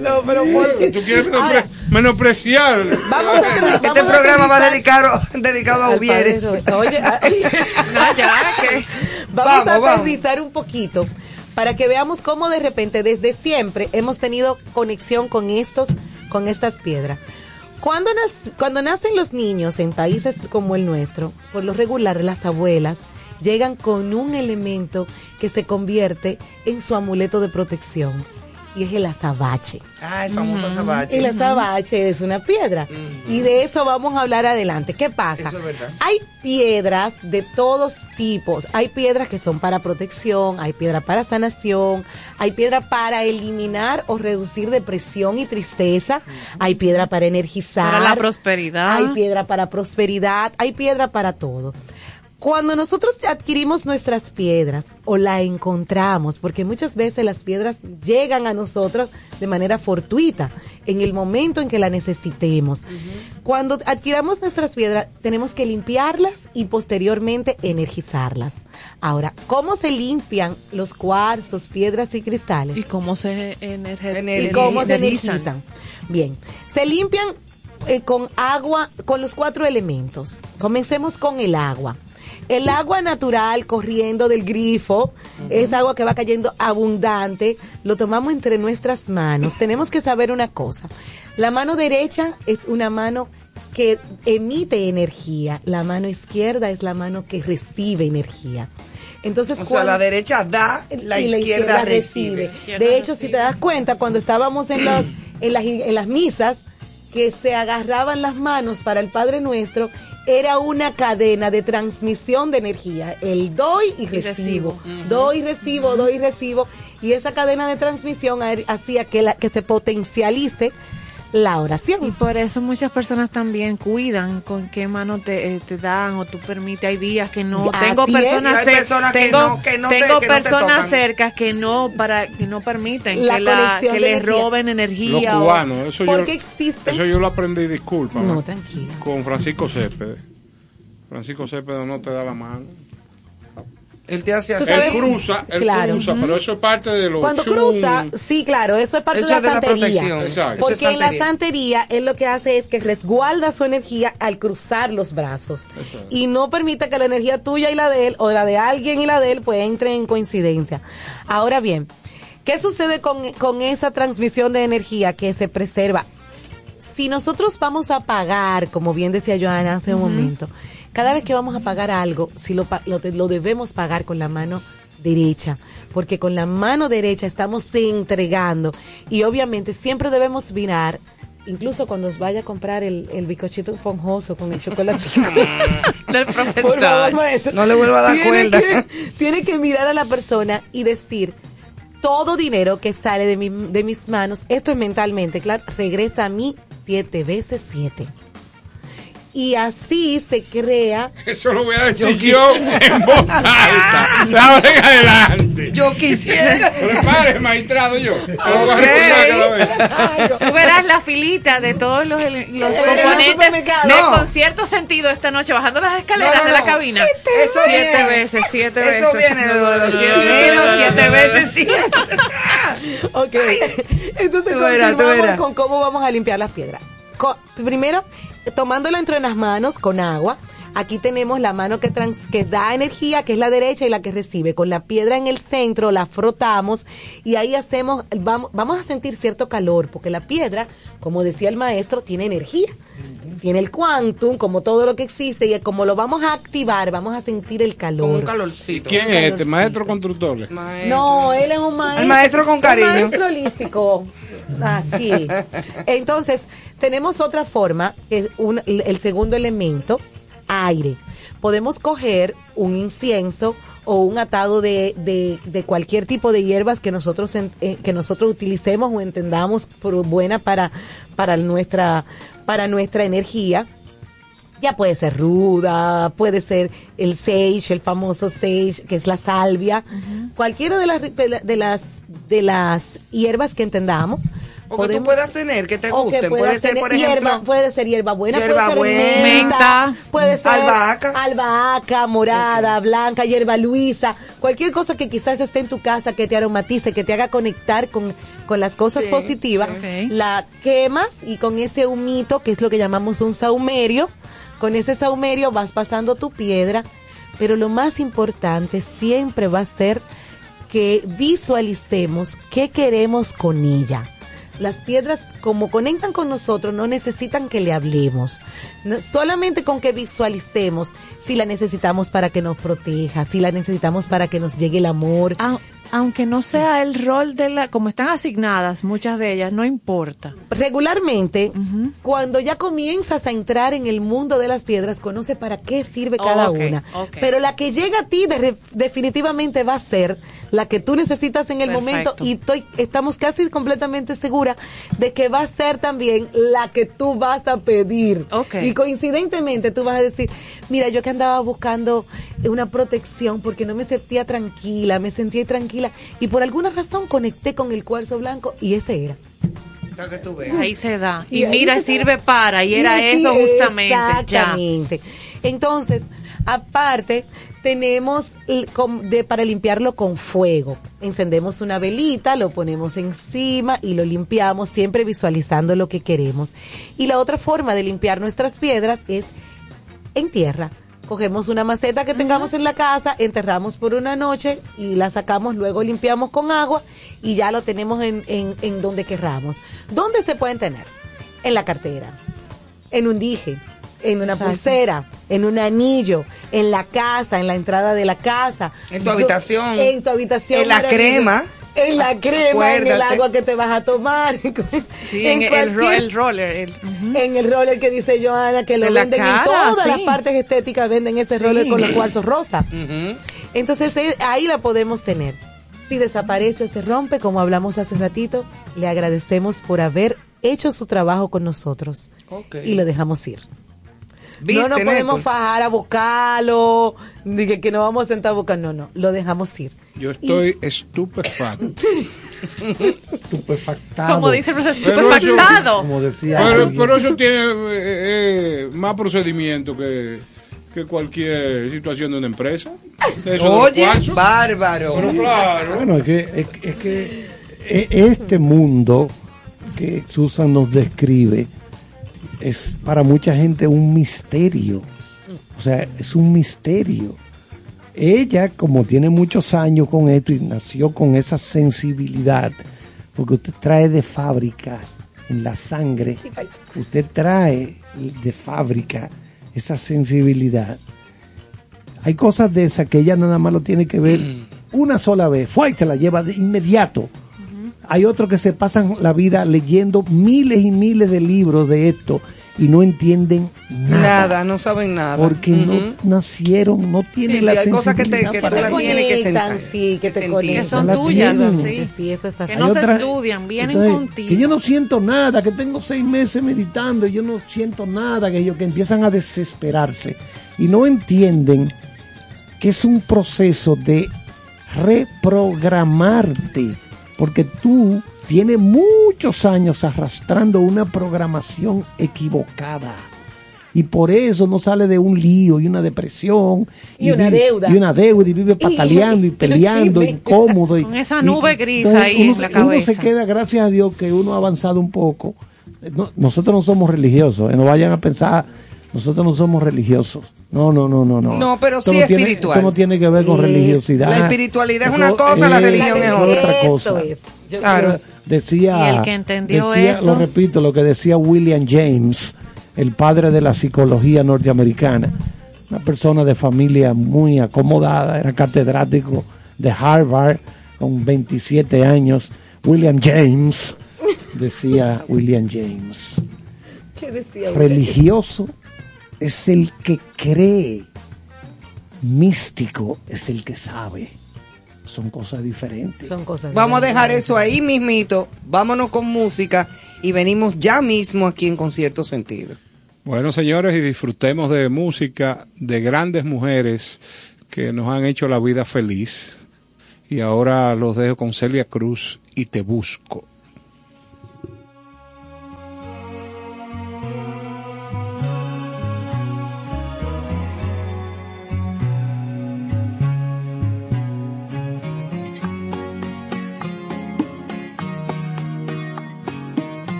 No, pero ¿por qué? ¿Tú quieres menopre- menospreciar? Vamos a, vamos Este a programa va dedicado, dedicado a Uvieres. Oye, No, ya, que vamos, Vamos, a vamos. aterrizar un poquito para que veamos cómo de repente desde siempre hemos tenido conexión con estos, con estas piedras. Cuando, nac- cuando nacen los niños en países como el nuestro, por lo regular las abuelas llegan con un elemento que se convierte en su amuleto de protección y es el azabache. Ah, el famoso azabache. El azabache es una piedra. Y de eso vamos a hablar adelante. ¿Qué pasa? Eso es verdad. Hay piedras de todos tipos. Hay piedras que son para protección, hay piedra para sanación, hay piedra para eliminar o reducir depresión y tristeza, hay piedra para energizar. para la prosperidad. Hay piedra para prosperidad, hay piedra para todo. Cuando nosotros adquirimos nuestras piedras o la encontramos, porque muchas veces las piedras llegan a nosotros de manera fortuita, en el momento en que la necesitemos. Cuando adquiramos nuestras piedras, tenemos que limpiarlas y posteriormente energizarlas. Ahora, ¿cómo se limpian los cuarzos, piedras y cristales? ¿Y cómo se energizan? ¿Y cómo se energizan? Bien, se limpian eh, con agua, con los cuatro elementos. Comencemos con el agua. El agua natural corriendo del grifo, es agua que va cayendo abundante, lo tomamos entre nuestras manos. Tenemos que saber una cosa. La mano derecha es una mano que emite energía, la mano izquierda es la mano que recibe energía. Entonces, O sea, cuando- la derecha da, la y izquierda recibe. Izquierda De hecho, si te das cuenta, cuando estábamos en las, en las, en las misas, que se agarraban las manos para el Padre Nuestro, era una cadena de transmisión de energía. El doy y recibo. recibo. Doy y recibo, doy y recibo. Y esa cadena de transmisión ha- hacía que, la, que se potencialice la Y oración. por eso muchas personas también cuidan con qué mano te, eh, te dan o tú permites. Hay días que no. Así tengo personas, Y que no- que no te- tengo que no te personas cerca que no para que no permiten La que, la, que les energía. roben Los energía. o- cubanos, eso ¿Por yo, qué existe? eso yo lo aprendí, disculpa, No, tranquila. con Francisco Céspedes. Francisco Céspedes no te da la mano. Él te hace así. Él cruza, él Claro. cruza, pero eso es parte de los Cuando chum. cruza, sí, claro, eso es parte Eso de es de la la santería. protección. Exacto. Eso es Porque en la santería. santería él lo que hace es que resguarda su energía al cruzar los brazos y no permite que la energía tuya y la de él o la de alguien y la de él pues entren en coincidencia. Ahora bien, ¿qué sucede con, con esa transmisión de energía que se preserva? Si nosotros vamos a pagar, como bien decía Joana hace un momento, cada vez que vamos a pagar algo, si lo, lo, lo debemos pagar con la mano derecha, porque con la mano derecha estamos entregando y obviamente siempre debemos mirar, incluso cuando os vaya a comprar el, el bicochito esponjoso con el chocolate. Del Por favor, maestro. No le vuelva a dar Tiene que- tiene que mirar a la persona y decir, todo dinero que sale de, mi- de mis manos, esto es mentalmente, claro, regresa a mí siete veces siete. Y así se crea. Eso lo voy a decir yo, en voz alta. La adelante. Yo quisiera. Prepare, maestrado yo. Te lo voy a recordar cada vez. Tú verás la filita de todos los, los componentes No. concierto sentido esta noche bajando las escaleras No, no, de la cabina. Eso siete viene. veces, siete veces. Eso viene de lo de los siete veces siete. Ok. Entonces Tú verás, tú continuamos verás. con cómo vamos a limpiar las piedras. Primero, tomándola entre las manos con agua. Aquí tenemos la mano que, trans- que da energía, que es la derecha, y la que recibe. Con la piedra en el centro la frotamos y ahí hacemos, vamos, vamos a sentir cierto calor, porque la piedra, como decía el maestro, tiene energía. Tiene el quantum, como todo lo que existe, y como lo vamos a activar, vamos a sentir el calor. Con un calorcito. ¿Quién es este? Maestro constructor. No, él es un maestro. El maestro con cariño. Un maestro holístico. Así. Entonces, tenemos otra forma, que es un- el segundo elemento, aire. Podemos coger un incienso o un atado de, de- de cualquier tipo de hierbas que nosotros eh, que nosotros utilicemos o entendamos por buena para para nuestra para nuestra energía ya puede ser ruda, puede ser el sage, el famoso sage, que es la salvia, cualquiera de las de la- de las de las hierbas que entendamos. O que tú puedas tener, que te o que gusten. Puede ser, tener por ejemplo, hierba, puede ser hierba buena, hierba puede ser buena, menta, puede ser albahaca. albahaca, morada, blanca, hierba luisa, cualquier cosa que quizás esté en tu casa que te aromatice, que te haga conectar con, con las cosas Sí, positivas, sí. la quemas y con ese humito, que es lo que llamamos un saumerio, con ese saumerio vas pasando tu piedra, pero lo más importante siempre va a ser que visualicemos qué queremos con ella. Las piedras, como conectan con nosotros, no necesitan que le hablemos. No- solamente con que visualicemos si la necesitamos para que nos proteja, si la necesitamos para que nos llegue el amor. Au- aunque no sea el rol de la, como están asignadas muchas de ellas, no importa. Regularmente, cuando ya comienzas a entrar en el mundo de las piedras, conoce para qué sirve cada una. Pero la que llega a ti de- definitivamente va a ser la que tú necesitas en el Perfecto. momento y estoy, estamos casi completamente segura de que va a ser también la que tú vas a pedir. Y coincidentemente tú vas a decir, mira, yo que andaba buscando una protección porque no me sentía tranquila, me sentía tranquila y por alguna razón conecté con el cuarzo blanco y ese era. que tú veas. Ahí se da. Y mira, da. sirve para, y era eso justamente. Ya. Exactamente. Entonces, aparte, tenemos de, para limpiarlo con fuego. Encendemos una velita, lo ponemos encima y lo limpiamos, siempre visualizando lo que queremos. Y la otra forma de limpiar nuestras piedras es en tierra. Cogemos una maceta que tengamos en la casa, enterramos por una noche y la sacamos, luego limpiamos con agua y ya lo tenemos en, en, en donde querramos. ¿Dónde se pueden tener? En la cartera, en un dije, en una Exacto. pulsera, en un anillo, en la casa, en la entrada de la casa. En tu Yo- habitación. En tu habitación. En la crema. En la crema, en el agua que te vas a tomar. Sí, en, el, ro- cualquier- el roller. el- en el roller que dice Joana, que lo De venden en todas sí. las partes estéticas, venden ese Sí. roller con los cuarzos rosa. Entonces eh, ahí la podemos tener. Si desaparece o se rompe, como hablamos hace un ratito, le agradecemos por haber hecho su trabajo con nosotros y lo dejamos ir. ¿Viste, no nos podemos Néstor? fajar a vocalo, ni que, que nos vamos a sentar a vocal, no, no, lo dejamos ir. Yo estoy estupefacto. Estupefactado. Como dice el profesor, Pero estupefactado. Como decía Pero, pero eso tiene eh, eh, más procedimiento que, que cualquier situación de una empresa. Eso Oye, bárbaro. Pero claro. Bueno, es que, es, es que e- este mundo que Susan nos describe es para mucha gente un misterio. O sea, es un misterio. Ella, como tiene muchos años con esto y nació con esa sensibilidad, porque usted trae de fábrica en la sangre, usted trae de fábrica esa sensibilidad. Hay cosas de esas que ella nada más lo tiene que ver una sola vez, fue y te la lleva de inmediato. Hay otros que se pasan la vida leyendo miles y miles de libros de esto y no entienden nada. Nada, no saben nada. Porque no nacieron, no tienen Sí, la sí, hay cosas que te- que para que Conectan, sentar, sí, que te conectan. Que son tuyas, tienen. sí. Sí, eso es así. Que no se estudian, vienen Entonces, contigo. Que yo no siento nada, que tengo seis meses meditando, y yo no siento nada, que ellos que empiezan a desesperarse y no entienden que es un proceso de reprogramarte, porque tú tienes muchos años arrastrando una programación equivocada. Y por eso no sale de un lío y una depresión. Y una deuda. Y una deuda y vive pataleando y, y peleando, incómodo. y- Con esa y- nube gris entonces ahí uno en se- la Uno se cabeza. queda, gracias a Dios, que uno ha avanzado un poco. No- nosotros no somos religiosos, eh, no vayan a pensar, nosotros no somos religiosos. No, no, no, no. No, No, pero Esto sí no tiene- espiritual. Esto no tiene que ver con Es- religiosidad. la espiritualidad es una cosa, la religión es otra Eso cosa. es. Yo- Claro. Decía, Y el que entendió decía, eso- lo repito, lo que decía William James, el padre de la psicología norteamericana, una persona de familia muy acomodada, era catedrático de Harvard con 27 años. William James, decía William James, ¿Qué decía? religioso es el que cree, místico es el que sabe. Son cosas diferentes. Son cosas. Vamos a dejar eso ahí mismito. Vámonos con música y venimos ya mismo aquí en Concierto Sentido. Bueno, señores, y disfrutemos de música de grandes mujeres que nos han hecho la vida feliz. Y ahora los dejo con Celia Cruz y Te Busco.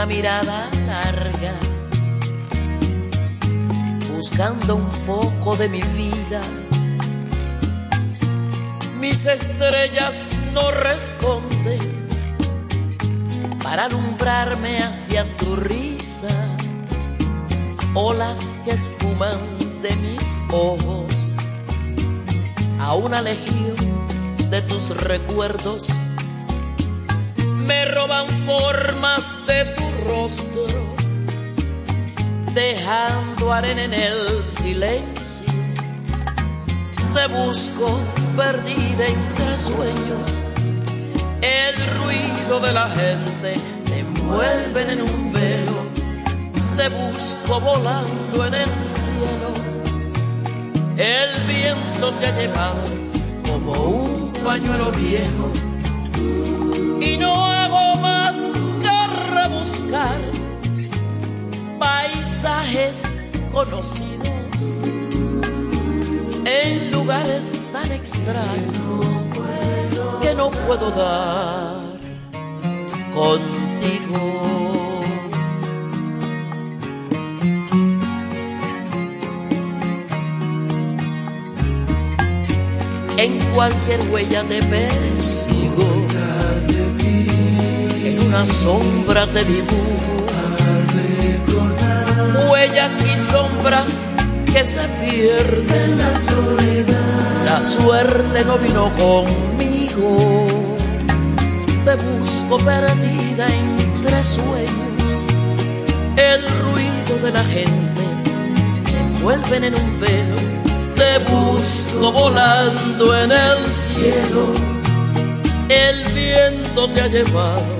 Una mirada larga, buscando un poco de mi vida. Mis estrellas no responden para alumbrarme hacia tu risa, olas que esfuman de mis ojos a una legión de tus recuerdos me roban formas de tu rostro, dejando arena en el silencio. Te busco perdida entre sueños, el ruido de la gente te envuelven en un velo. Te busco volando en el cielo, el viento te ha llevado como un pañuelo viejo y no que paisajes conocidos en lugares tan extraños que no puedo dar contigo. En cualquier huella te persigo una sombra te dibujo. Huellas y sombras que se pierden. La soledad la suerte no vino conmigo. Te busco perdida entre sueños. El ruido de la gente te envuelven en un velo. Te busco volando en el cielo. El viento te ha llevado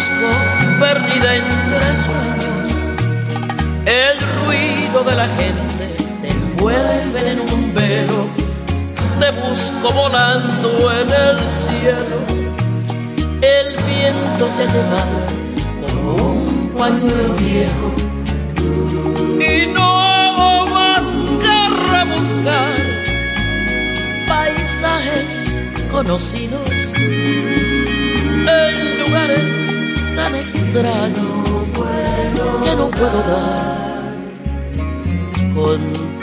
Busco perdida entre sueños. El ruido de la gente te envuelve en un velo. Te busco volando en el cielo. El viento te ha llevado como un pañuelo viejo. y no hago más que rebuscar paisajes conocidos en lugares tan extraños que no puedo dar contigo.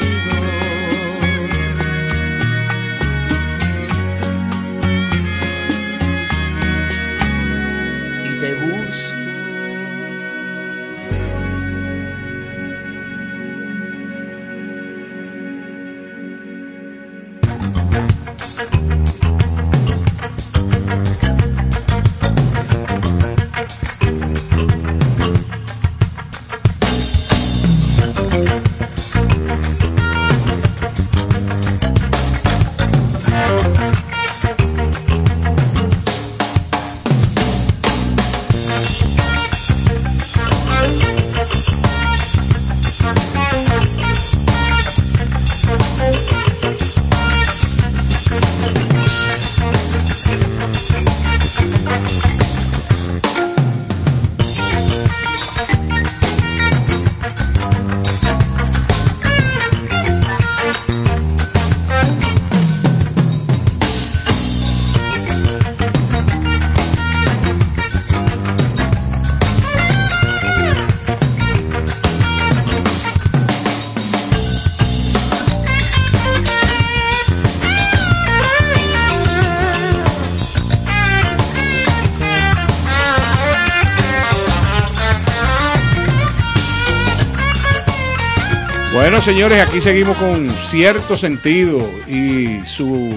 Señores, aquí seguimos con cierto sentido y su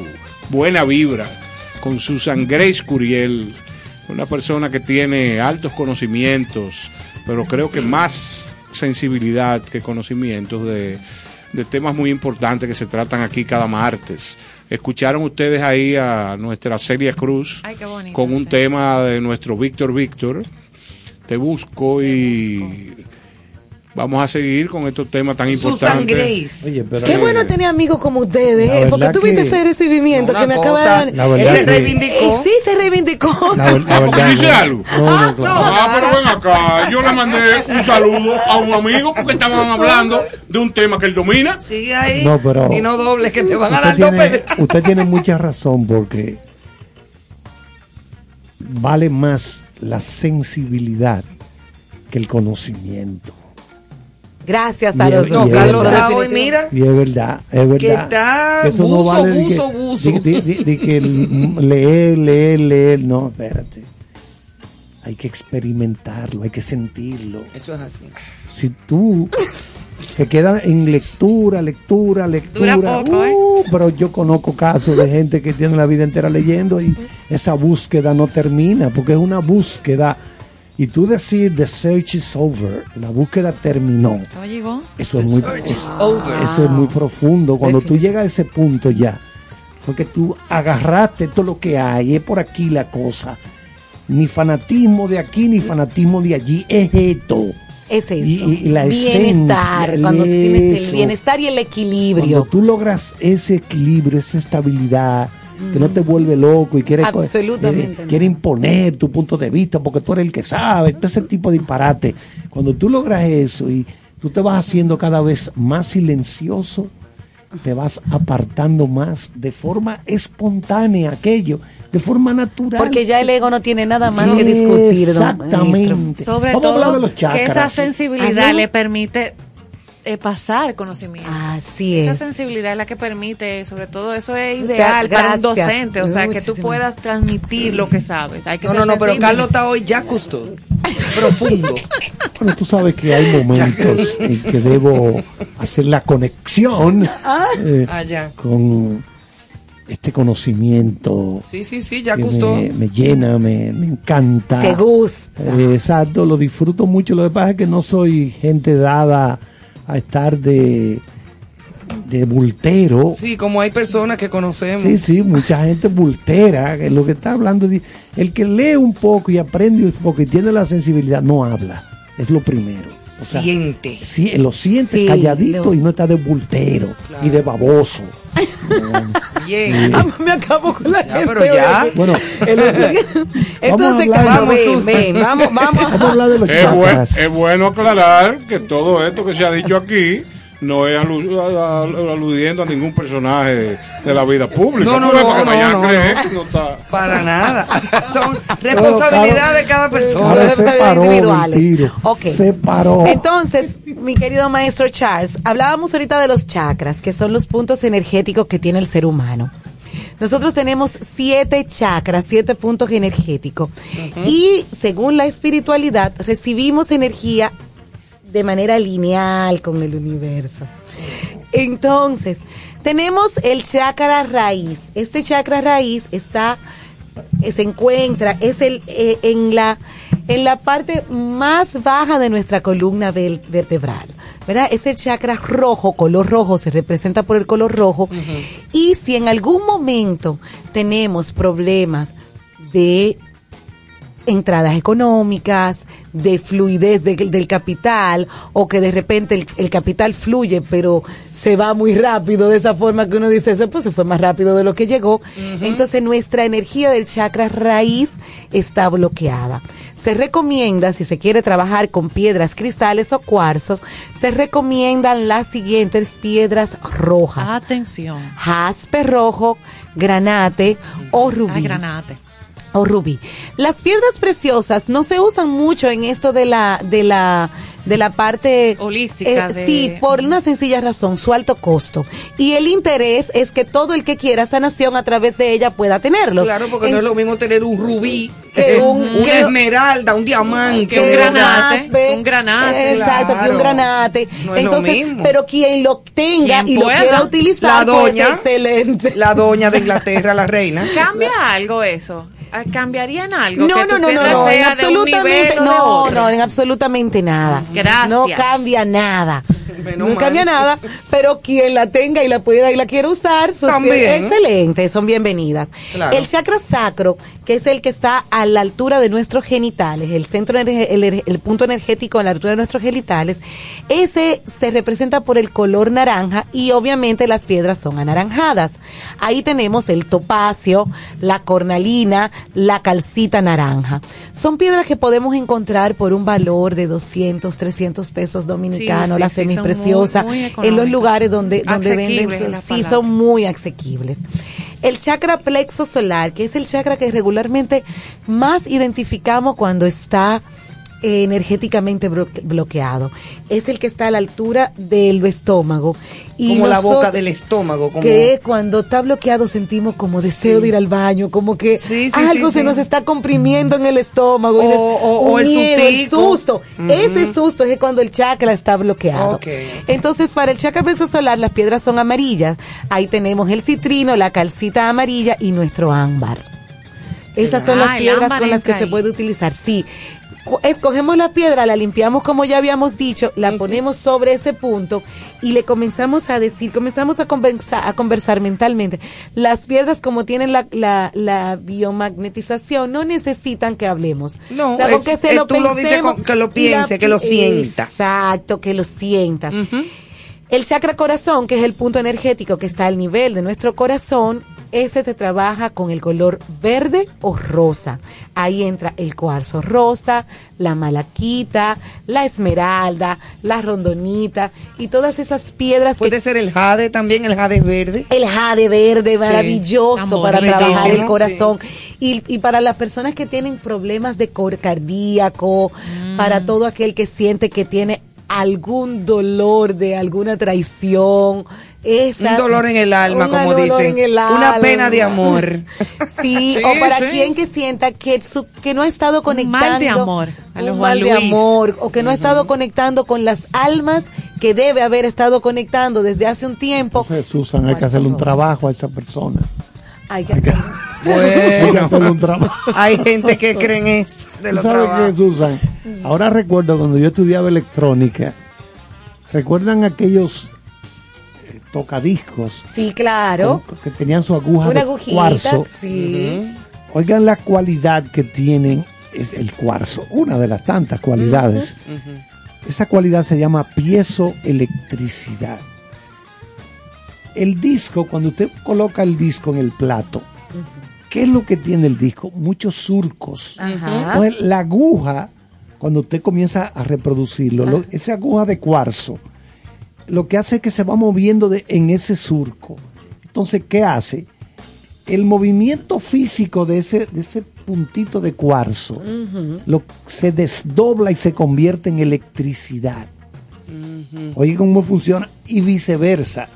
buena vibra con Susan Grace Curiel, una persona que tiene altos conocimientos, pero creo que más sensibilidad que conocimientos de, de temas muy importantes que se tratan aquí cada martes. Escucharon ustedes ahí a nuestra Celia Cruz Ay, qué bonito. con un tema de nuestro Víctor Víctor. Te busco y vamos a seguir con estos temas tan importantes. Oye, pero Qué bueno tener amigos como ustedes, ¿eh? porque tuviste ese recibimiento que me cosa, acaba de dar. La verdad Él se reivindicó. Eh, sí, se reivindicó. La, ver- la verdad, dice no. algo? No, no, claro. Ah, pero ven acá, yo le mandé un saludo a un amigo porque estaban hablando de un tema que él domina. Sigue ahí No, pero- y no dobles que te van a dar dos tiene, usted tiene mucha razón porque vale más la sensibilidad que el conocimiento. Gracias a Y los dos. y es Carlos está hoy, mira. Y es verdad, es verdad. Que está Eso no buzo, vale de que- buzo, buzo. de- de- de- de que leer, leer, leer. No, espérate. Hay que experimentarlo, hay que sentirlo. Eso es así. Si tú te quedas en lectura, lectura, lectura, Dura poco, ¿eh? uh, pero yo conozco casos de gente que tiene la vida entera leyendo y esa búsqueda no termina, porque es una búsqueda. Y tú decir the search is over, la búsqueda terminó. ¿No llegó? Eso es muy, es- over. eso es muy profundo. Cuando tú llegas a ese punto ya, fue que tú agarraste todo lo que hay, es por aquí la cosa. Ni fanatismo de aquí, ni fanatismo de allí, es esto. Es esto. Y- y- y la bienestar. esencia, cuando tú tienes el eso. bienestar y el Cuando equilibrio. tú logras ese equilibrio, esa estabilidad, que no te vuelve loco y quieres, co- Absolutamente eh, quiere imponer tu punto de vista porque tú eres el que sabe, todo ese tipo de disparate. Cuando tú logras eso y tú te vas haciendo cada vez más silencioso, te vas apartando más de forma espontánea aquello, de forma natural. Porque ya el ego no tiene nada más que discutir. Exactamente. Sobre Vamos a hablar todo de los que esa sensibilidad le permite eh, pasar conocimiento. Así Esa es. sensibilidad es la que permite, sobre todo eso es ideal para un docente, o sea, que tú puedas transmitir lo que sabes. Hay que No, ser no, no, pero. Carlos está hoy ya custodio. Profundo. Bueno, tú sabes que hay momentos en que debo hacer la conexión eh, Allá. con este conocimiento Sí, sí, sí, ya que custó. me, me llena, me, me encanta. Te gusta. Eh, exacto, lo disfruto mucho. Lo que pasa es que no soy gente dada a estar de, de bultero. Sí, como hay personas que conocemos. Sí, sí, mucha gente bultera, que lo que está hablando, el que lee un poco y aprende un poco y tiene la sensibilidad, no habla, es lo primero. O sea, Siente. sí, lo siente Sí, calladito lo- y no está de bultero y de baboso. Bien. Ah, me acabo con la gente. pero ya. Bueno, El otro día- Entonces, Vamos vamos, ven, ven, vamos, vamos. Vamos a hablar de los Es, buen- es bueno aclarar que todo esto que se ha dicho aquí no es alu- a- a- aludiendo a ningún personaje de, la vida pública. No, no, no, para que no, no, creer no. está- Para nada. Son responsabilidad de cada persona. Ahora se responsabilidades paró individuales. el tiro. Ok. Se paró. Entonces, mi querido maestro Charles, hablábamos ahorita de los chakras, que son los puntos energéticos que tiene el ser humano. Nosotros tenemos siete chakras, siete puntos energéticos. Y según la espiritualidad, recibimos energía de manera lineal con el universo. Entonces, tenemos el chakra raíz. Este chakra raíz está, eh, se encuentra, es el, eh, en la, en la parte más baja de nuestra columna vertebral. ¿Verdad? Es el chakra rojo, color rojo, se representa por el color rojo. Y si en algún momento tenemos problemas de entradas económicas, de fluidez de- del capital, o que de repente el, el capital fluye, pero se va muy rápido, de esa forma que uno dice, eso pues se fue más rápido de lo que llegó. Entonces nuestra energía del chakra raíz está bloqueada. Se recomienda, si se quiere trabajar con piedras, cristales o cuarzo, se recomiendan las siguientes piedras rojas. Atención. Jaspe rojo, granate o rubí Ah, granate. O rubí. Las piedras preciosas no se usan mucho en esto de la de la de la parte Holística eh, de- sí, por una sencilla razón, su alto costo. Y el interés es que todo el que quiera sanación a través de ella pueda tenerlo. Claro, porque En- no es lo mismo tener un rubí, Que eh, un- una que- esmeralda, un diamante, Que un granate, un granate. Exacto, que un granate. No es lo Entonces, mismo. pero quien lo tenga Quien y pueda. lo quiera utilizar, La pues doña. excelente. La doña de Inglaterra, la reina. ¿Cambia algo eso? Ah, ¿Cambiaría en algo? No, no, no, no, no, en absolutamente, no, no, en absolutamente nada. Gracias. No cambia nada. Menos no mal. cambia nada, pero quien la tenga y la pueda y la quiera usar, sus También. excelente, son bienvenidas. Claro. El chakra sacro, que es el que está a la altura de nuestros genitales, el centro, el, el punto energético a la altura de nuestros genitales, ese se representa por el color naranja y obviamente las piedras son anaranjadas. Ahí tenemos el topacio, la cornalina, la calcita naranja. Son piedras que podemos encontrar por un valor de 200, 300 pesos dominicanos, sí, la sí, muy- muy en los lugares donde, donde venden, sí, son muy asequibles. El chakra plexo solar, que es el chakra que regularmente más identificamos cuando está energéticamente blo- bloqueado, es el que está a la altura del estómago. Y como la boca del estómago. Como... que cuando está bloqueado sentimos como deseo de ir al baño, como que Sí, sí, algo sí, se sí. nos está comprimiendo en el estómago. y O- des- o- un o el miedo, el susto. Ese susto es cuando el chakra está bloqueado. Entonces, para el chakra solar, las piedras son amarillas. Ahí tenemos el citrino, la calcita amarilla y nuestro ámbar. Esas son Ah, las el piedras con las que se puede utilizar. Sí. Escogemos la piedra, la limpiamos como ya habíamos dicho, la ponemos sobre ese punto y le comenzamos a decir, comenzamos a conversar, a conversar mentalmente. Las piedras como tienen la, la, la biomagnetización no necesitan que hablemos. No, o sea, es- que se lo tú lo dices con- que lo la- piense, que lo sientas. Exacto, que lo sientas. El chakra corazón, que es el punto energético que está al nivel de nuestro corazón, ese se trabaja con el color verde o rosa. Ahí entra el cuarzo rosa, la malaquita, la esmeralda, la rondonita y todas esas piedras que Puede ser el jade también, el jade verde. el jade verde, maravilloso Amor, para trabajar el sí. corazón. Y, y para las personas que tienen problemas de cor cardíaco, Mm. para todo aquel que siente que tiene algún dolor de alguna traición. Esa, Un dolor en el alma, como dolor dicen. en el Una pena de amor. Sí, Sí, o para sí. quien que sienta que su, que no ha estado Un conectando mal de amor, a los un Juan mal de amor o que no ha estado conectando con las almas que debe haber estado conectando desde hace un tiempo. Entonces, Susan, hay que hacerle un trabajo a esa persona. Hay que hacer- Hay que Bueno, hacerle un trabajo. hay gente que cree en eso de ¿Tú los sabes qué. Susan? Ahora recuerdo cuando yo estudiaba electrónica, ¿recuerdan aquellos eh, tocadiscos Sí, claro. con- que tenían su aguja Una de agujita, cuarzo? sí. Oigan la cualidad que tienen es el cuarzo, una de las tantas cualidades. Esa cualidad se llama piezoelectricidad. El disco, cuando usted coloca el disco en el plato, ¿qué es lo que tiene el disco? Muchos surcos. Ajá. Entonces, la aguja, cuando usted comienza a reproducirlo, lo- esa aguja de cuarzo, lo que hace es que se va moviendo de- en ese surco. Entonces, ¿qué hace? El movimiento físico de ese, de ese puntito de cuarzo lo, se desdobla y se convierte en electricidad. Oye, cómo funciona y viceversa.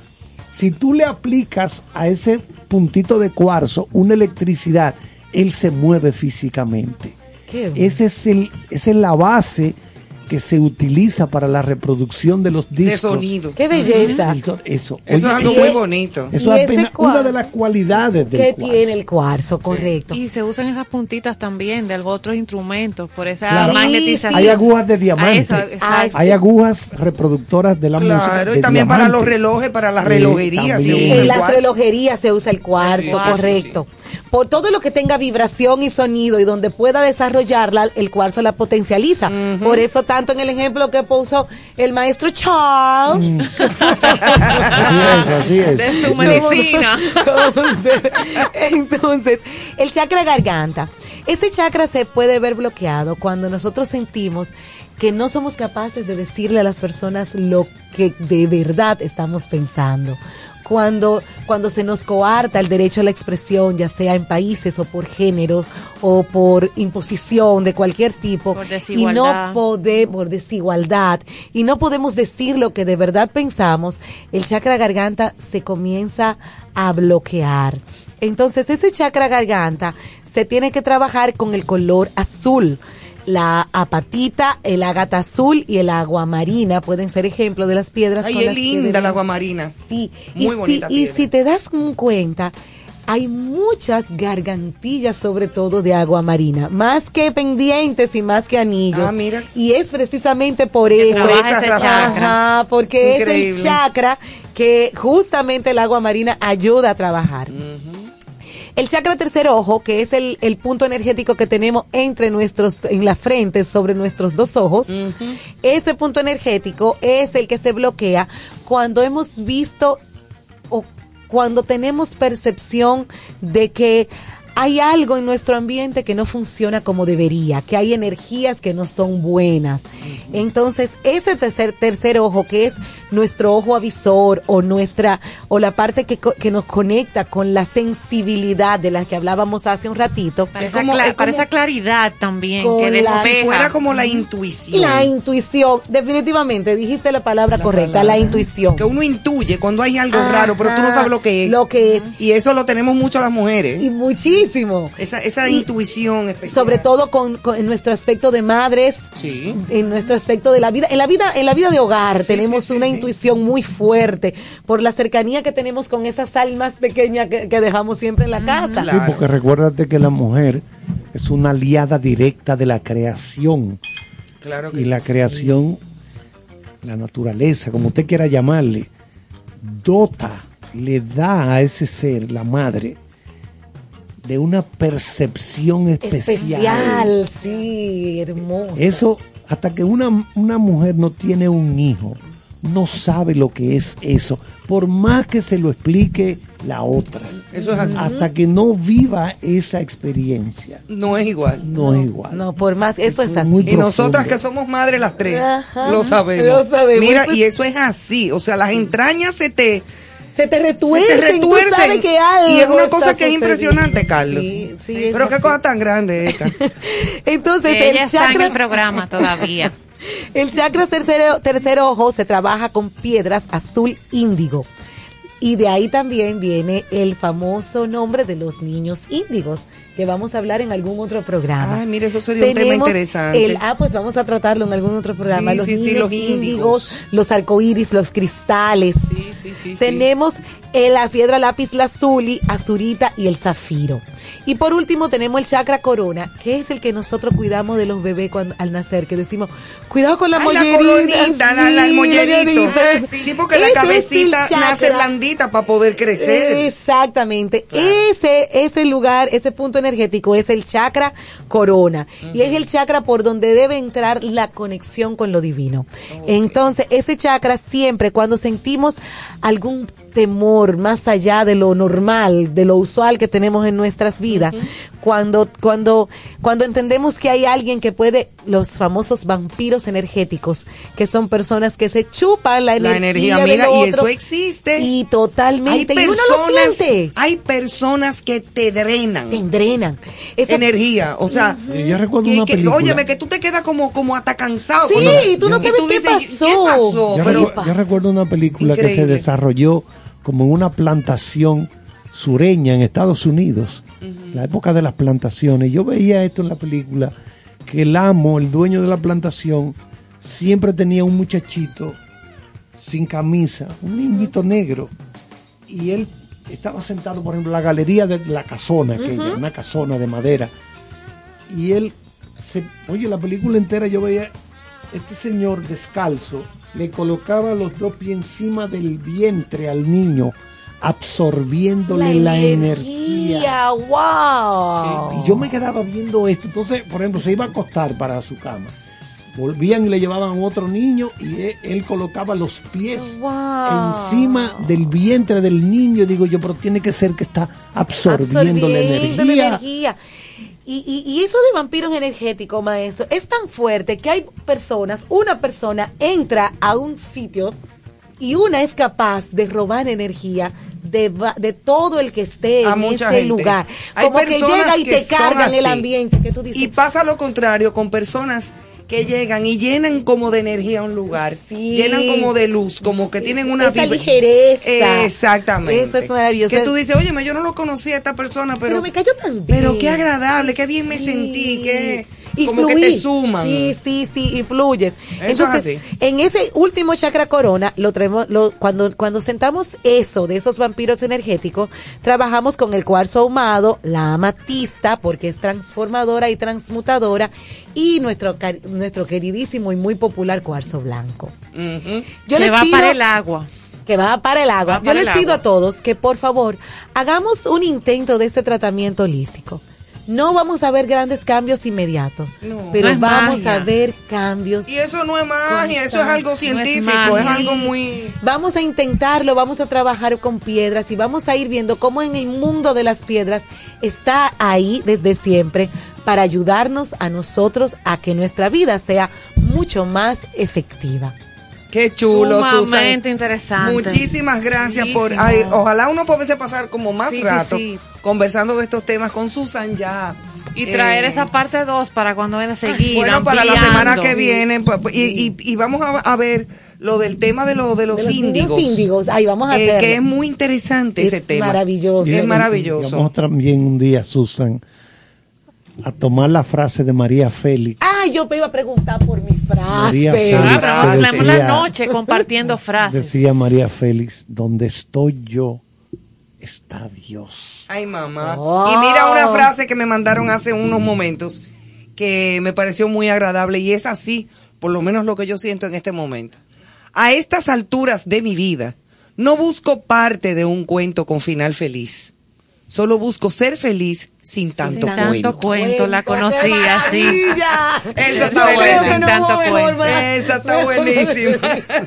Si tú le aplicas a ese puntito de cuarzo una electricidad, él se mueve físicamente. Qué bueno. Ese es el, esa es la base que se utiliza para la reproducción de los discos. sonido. Qué belleza. Eso, Eso es algo eso muy bonito. Eso es apenas una de las cualidades del que cuarzo. tiene el cuarzo, correcto. Y se usan esas puntitas también de otros instrumentos por esa Claro. magnetización. Hay agujas de Ah, diamante. eso, exacto. Hay agujas reproductoras de la música. Claro, de y también para los relojes, para las Sí, relojerías. también. usa En las relojerías se usa el cuarzo, Sí. correcto. Por todo lo que tenga vibración y sonido y donde pueda desarrollarla, el cuarzo la potencializa. Por eso tanto en el ejemplo que puso el maestro Charles. Mm. Así es, así es. De su medicina. Entonces, entonces, el chakra garganta. Este chakra se puede ver bloqueado cuando nosotros sentimos que no somos capaces de decirle a las personas lo que de verdad estamos pensando. Cuando, cuando se nos coarta el derecho a la expresión, ya sea en países o por género o por imposición de cualquier tipo, Por y no pode- por desigualdad y no podemos decir lo que de verdad pensamos, el chakra garganta se comienza a bloquear. Entonces ese chakra garganta se tiene que trabajar con el color azul. La apatita, el ágata azul y el agua marina pueden ser ejemplos de las piedras. Ay, con es las linda la debemos- agua marina. Sí, Muy y, si, bonita y piedra. si te das cuenta, hay muchas gargantillas sobre todo de agua marina, más que pendientes y más que anillos. Ah, mira. Y es precisamente por eso. trabaja ese chakra. Ajá, porque es el chakra que justamente el agua marina ayuda a trabajar. El chakra tercer ojo, que es el, el punto energético que tenemos entre nuestros, en la frente, sobre nuestros dos ojos, ese punto energético es el que se bloquea cuando hemos visto o cuando tenemos percepción de que hay algo en nuestro ambiente que no funciona como debería, que hay energías que no son buenas. Entonces, ese tercer, tercer ojo, que es nuestro ojo avisor o nuestra, o la parte que, co- que nos conecta con la sensibilidad de la que hablábamos hace un ratito. Para, Es esa, como- cla- es para como- esa claridad también, Con que la- Como si fuera como la intuición. La intuición, definitivamente, dijiste la palabra correcta, la intuición. que uno intuye cuando hay algo Ajá, raro, pero tú no sabes lo que es. Lo que es. Y eso lo tenemos mucho las mujeres. Y muchísimo. Esa esa y- intuición especial. sobre todo con, con- en nuestro aspecto de madres, Sí. en nuestro aspecto de la vida, en la vida, en la vida de hogar Sí, tenemos sí, una sí. intuición muy fuerte por la cercanía que tenemos con esas almas pequeñas que, que dejamos siempre en la casa. Sí, porque recuérdate que la mujer es una aliada directa de la creación. Claro que Y la sí. creación, la naturaleza, como usted quiera llamarle, dota, le da a ese ser, la madre, de una percepción especial. Especial, sí, hermoso. Eso, hasta que una, una mujer no tiene un hijo, no sabe lo que es eso, por más que se lo explique la otra. Eso es así. Hasta que no viva esa experiencia, No es igual. no, es igual. No, por más, eso es así. Y nosotras que somos madres las tres, Ajá, lo sabemos. lo sabemos. Mira, Eso es- y eso es así. O sea, las entrañas se te, Se te se retuercen, te tú sabes retuercen. que algo y es una cosa que es impresionante, Carlos. Sí, sí, es Pero qué así. cosa tan grande esta. Entonces, Que el ella está en chakra, el programa todavía. el chakra tercer, tercer ojo se trabaja con piedras azul índigo. Y de ahí también viene el famoso nombre de los niños índigos, que vamos a hablar en algún otro programa. Ay, mire, eso sería un tema interesante. el- ah, pues vamos a tratarlo en algún otro programa. Sí, los sí, sí, niños los índigos. los arcoíris, los cristales. Sí, sí, sí. Tenemos eh, la piedra lápiz lazuli, azurita y el zafiro. Y por último tenemos el chakra corona, que es el que nosotros cuidamos de los bebés cuando, al nacer, que decimos, cuidado con la Ay, mollerita. coronita, la, la- el sí, mollerito. Sí, porque la Ese cabecita nace blandita para poder crecer. Exactamente. Ese, ese lugar, ese punto energético es el chakra corona. Y es el chakra por donde debe entrar la conexión con lo divino. Entonces, ese chakra siempre, cuando sentimos algún temor más allá de lo normal, de lo usual que tenemos en nuestras vidas, cuando, cuando, cuando entendemos que hay alguien que puede, los famosos vampiros energéticos, que son personas que se chupan la La energía, mira, y otro, eso existe. Y totalmente, Hay y uno lo personas- siente. Hay personas que te drenan. Te drenan. Esa- energía, o sea, Eh, Yo recuerdo que, una que- película. óyeme, que tú te quedas como, como hasta cansado. Sí, cuando- tú no y sabes qué dices, pasó. ¿Qué pasó? Yo, Pero- yo recuerdo una película que se desarrolló como en una plantación sureña en Estados Unidos, la época de las plantaciones. Yo veía esto en la película, que el amo, el dueño de la plantación, siempre tenía un muchachito sin camisa, un niñito negro, y él estaba sentado, por ejemplo, en la galería de la casona, aquella, Ujú. una casona de madera, y él, se, oye, la película entera yo veía este señor descalzo le colocaba los dos pies encima del vientre al niño, absorbiéndole la, energía. wow. Y yo me quedaba viendo esto. Entonces, por ejemplo, se iba a acostar para su cama. Volvían y le llevaban a otro niño y él, él colocaba los pies Wow. encima del vientre del niño. Digo yo, pero tiene que ser que está absorbiendo, la Absorbiendo la energía. energía. Y, y- y eso de vampiros energéticos, maestro, es tan fuerte que hay personas, una persona entra a un sitio y una es capaz de robar energía de, de todo el que esté a en ese gente. lugar. Hay Como que llega y te cargan el ambiente que tú dices. Y pasa lo contrario con personas que llegan y llenan como de energía un lugar, Sí. llenan como de luz, como que tienen una Esa ligereza. Exactamente. Eso es maravilloso. Que tú dices, oye, yo no lo conocía a esta persona, pero, Pero me cayó tan bien. pero qué agradable, qué bien me sentí, que y como que te suman. Sí, sí, sí, y fluyes. es Entonces, así. en ese último chakra corona, lo traemos, lo- cuando, cuando sentamos eso de esos vampiros energéticos, trabajamos con el cuarzo ahumado, la amatista, porque es transformadora y transmutadora, y nuestro, nuestro queridísimo y muy popular cuarzo blanco. Ujú. Yo que les va pido- para el agua. que va para el agua. Yo les pido agua. a todos que por favor hagamos un intento de este tratamiento holístico. No vamos a ver grandes cambios inmediatos, No. pero No es vamos magia. a ver cambios. Y eso no es magia, eso es algo científico, magia. es algo muy... Vamos a intentarlo, vamos a trabajar con piedras y vamos a ir viendo cómo en el mundo de las piedras está ahí desde siempre para ayudarnos a nosotros a que nuestra vida sea mucho más efectiva. Qué chulo, Sumamente Susan. interesante. Muchísimas gracias por... Ay, ojalá uno pudiese pasar como más Sí, sí, rato sí. conversando de estos temas con Susan ya. Y traer Eh, esa parte 2 para cuando ven a seguir. Bueno, para la ampliando. semana que viene, y, y- y vamos a, a ver lo del tema de, lo, de los De los índigos. índigos. Ahí vamos a eh, que es muy interesante Es ese tema. maravilloso. Es maravilloso. y Vamos también un día, Susan, a tomar la frase de María Félix. Ay, yo me iba a preguntar por mi María frase. Félix, Ah, tenemos la decía- noche compartiendo frases. Decía María Félix, donde estoy yo, está Dios. Ay, mamá. Oh. Y mira una frase que me mandaron hace unos momentos que me pareció muy agradable y es así, por lo menos lo que yo siento en este momento. A estas alturas de mi vida, no busco parte de un cuento con final feliz. Solo busco ser feliz sin tanto Sin tanto cuento. cuento, la Cuento, qué conocía, sí. maravilla. Eso está no. ¿verdad? Esa está buenísima.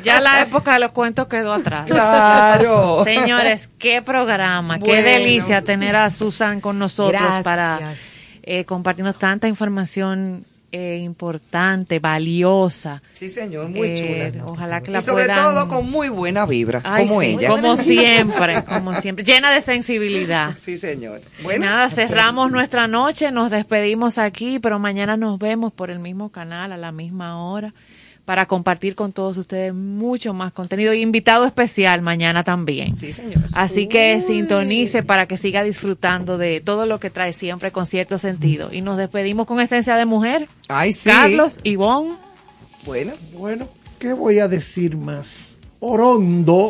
Ya la época de los cuentos quedó atrás. Claro. Señores, qué programa, qué delicia tener a Susan con nosotros Gracias. para eh, compartirnos tanta información eh, importante, valiosa. Sí, señor, muy Eh, chula. Ojalá que Y la sobre puedan... todo con muy buena vibra, Ay, como sí, ella. Como siempre, como siempre. Llena de sensibilidad. Sí, señor. Bueno, Nada, cerramos nuestra noche, nos despedimos aquí, pero mañana nos vemos por el mismo canal a la misma hora para compartir con todos ustedes mucho más contenido y invitado especial mañana también. sí, señor. Así que sintonice para que siga disfrutando de todo lo que trae siempre con cierto sentido. Y nos despedimos con esencia de mujer. Ay, sí. Carlos, Ivonne. Bueno. Bueno, ¿qué voy a decir más? Orondo.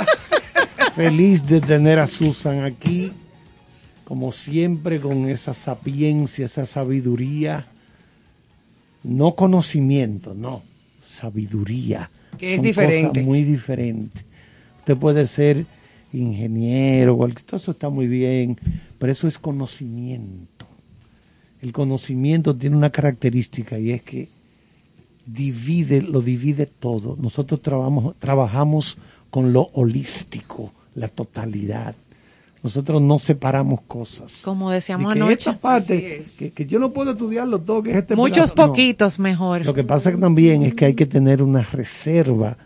Feliz de tener a Susan aquí, como siempre, con esa sapiencia, esa sabiduría. No conocimiento, no, sabiduría. Que es diferente. cosas muy diferentes. Usted puede ser ingeniero, cualquier, todo eso está muy bien, pero eso es conocimiento. El conocimiento tiene una característica y es que divide, lo divide todo. Nosotros trabajamos con lo holístico, la totalidad. Nosotros no separamos cosas. Como decíamos que anoche. esta parte, que, que yo no puedo estudiarlo todo, que es este Muchos pedazo. No. poquitos mejor. Lo que pasa también es que hay que tener una reserva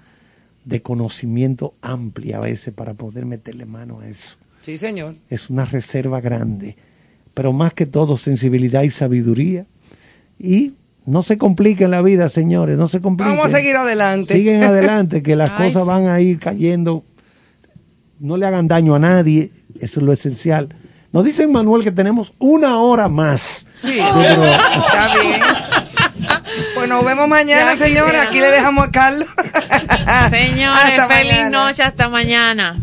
de conocimiento amplia a veces para poder meterle mano a eso. Sí, señor. Es una reserva grande, pero más que todo sensibilidad y sabiduría. Y no se compliquen la vida, señores, no se compliquen. Vamos a seguir adelante. Siguen adelante, que las Ay, cosas sí. van a ir cayendo no le hagan daño a nadie, eso es lo esencial. Nos dicen, Manuel, que tenemos una hora más. Sí, pero... está bien. Pues nos vemos mañana, señora. Aquí le dejamos a Carlos. Señores, feliz noche, hasta mañana.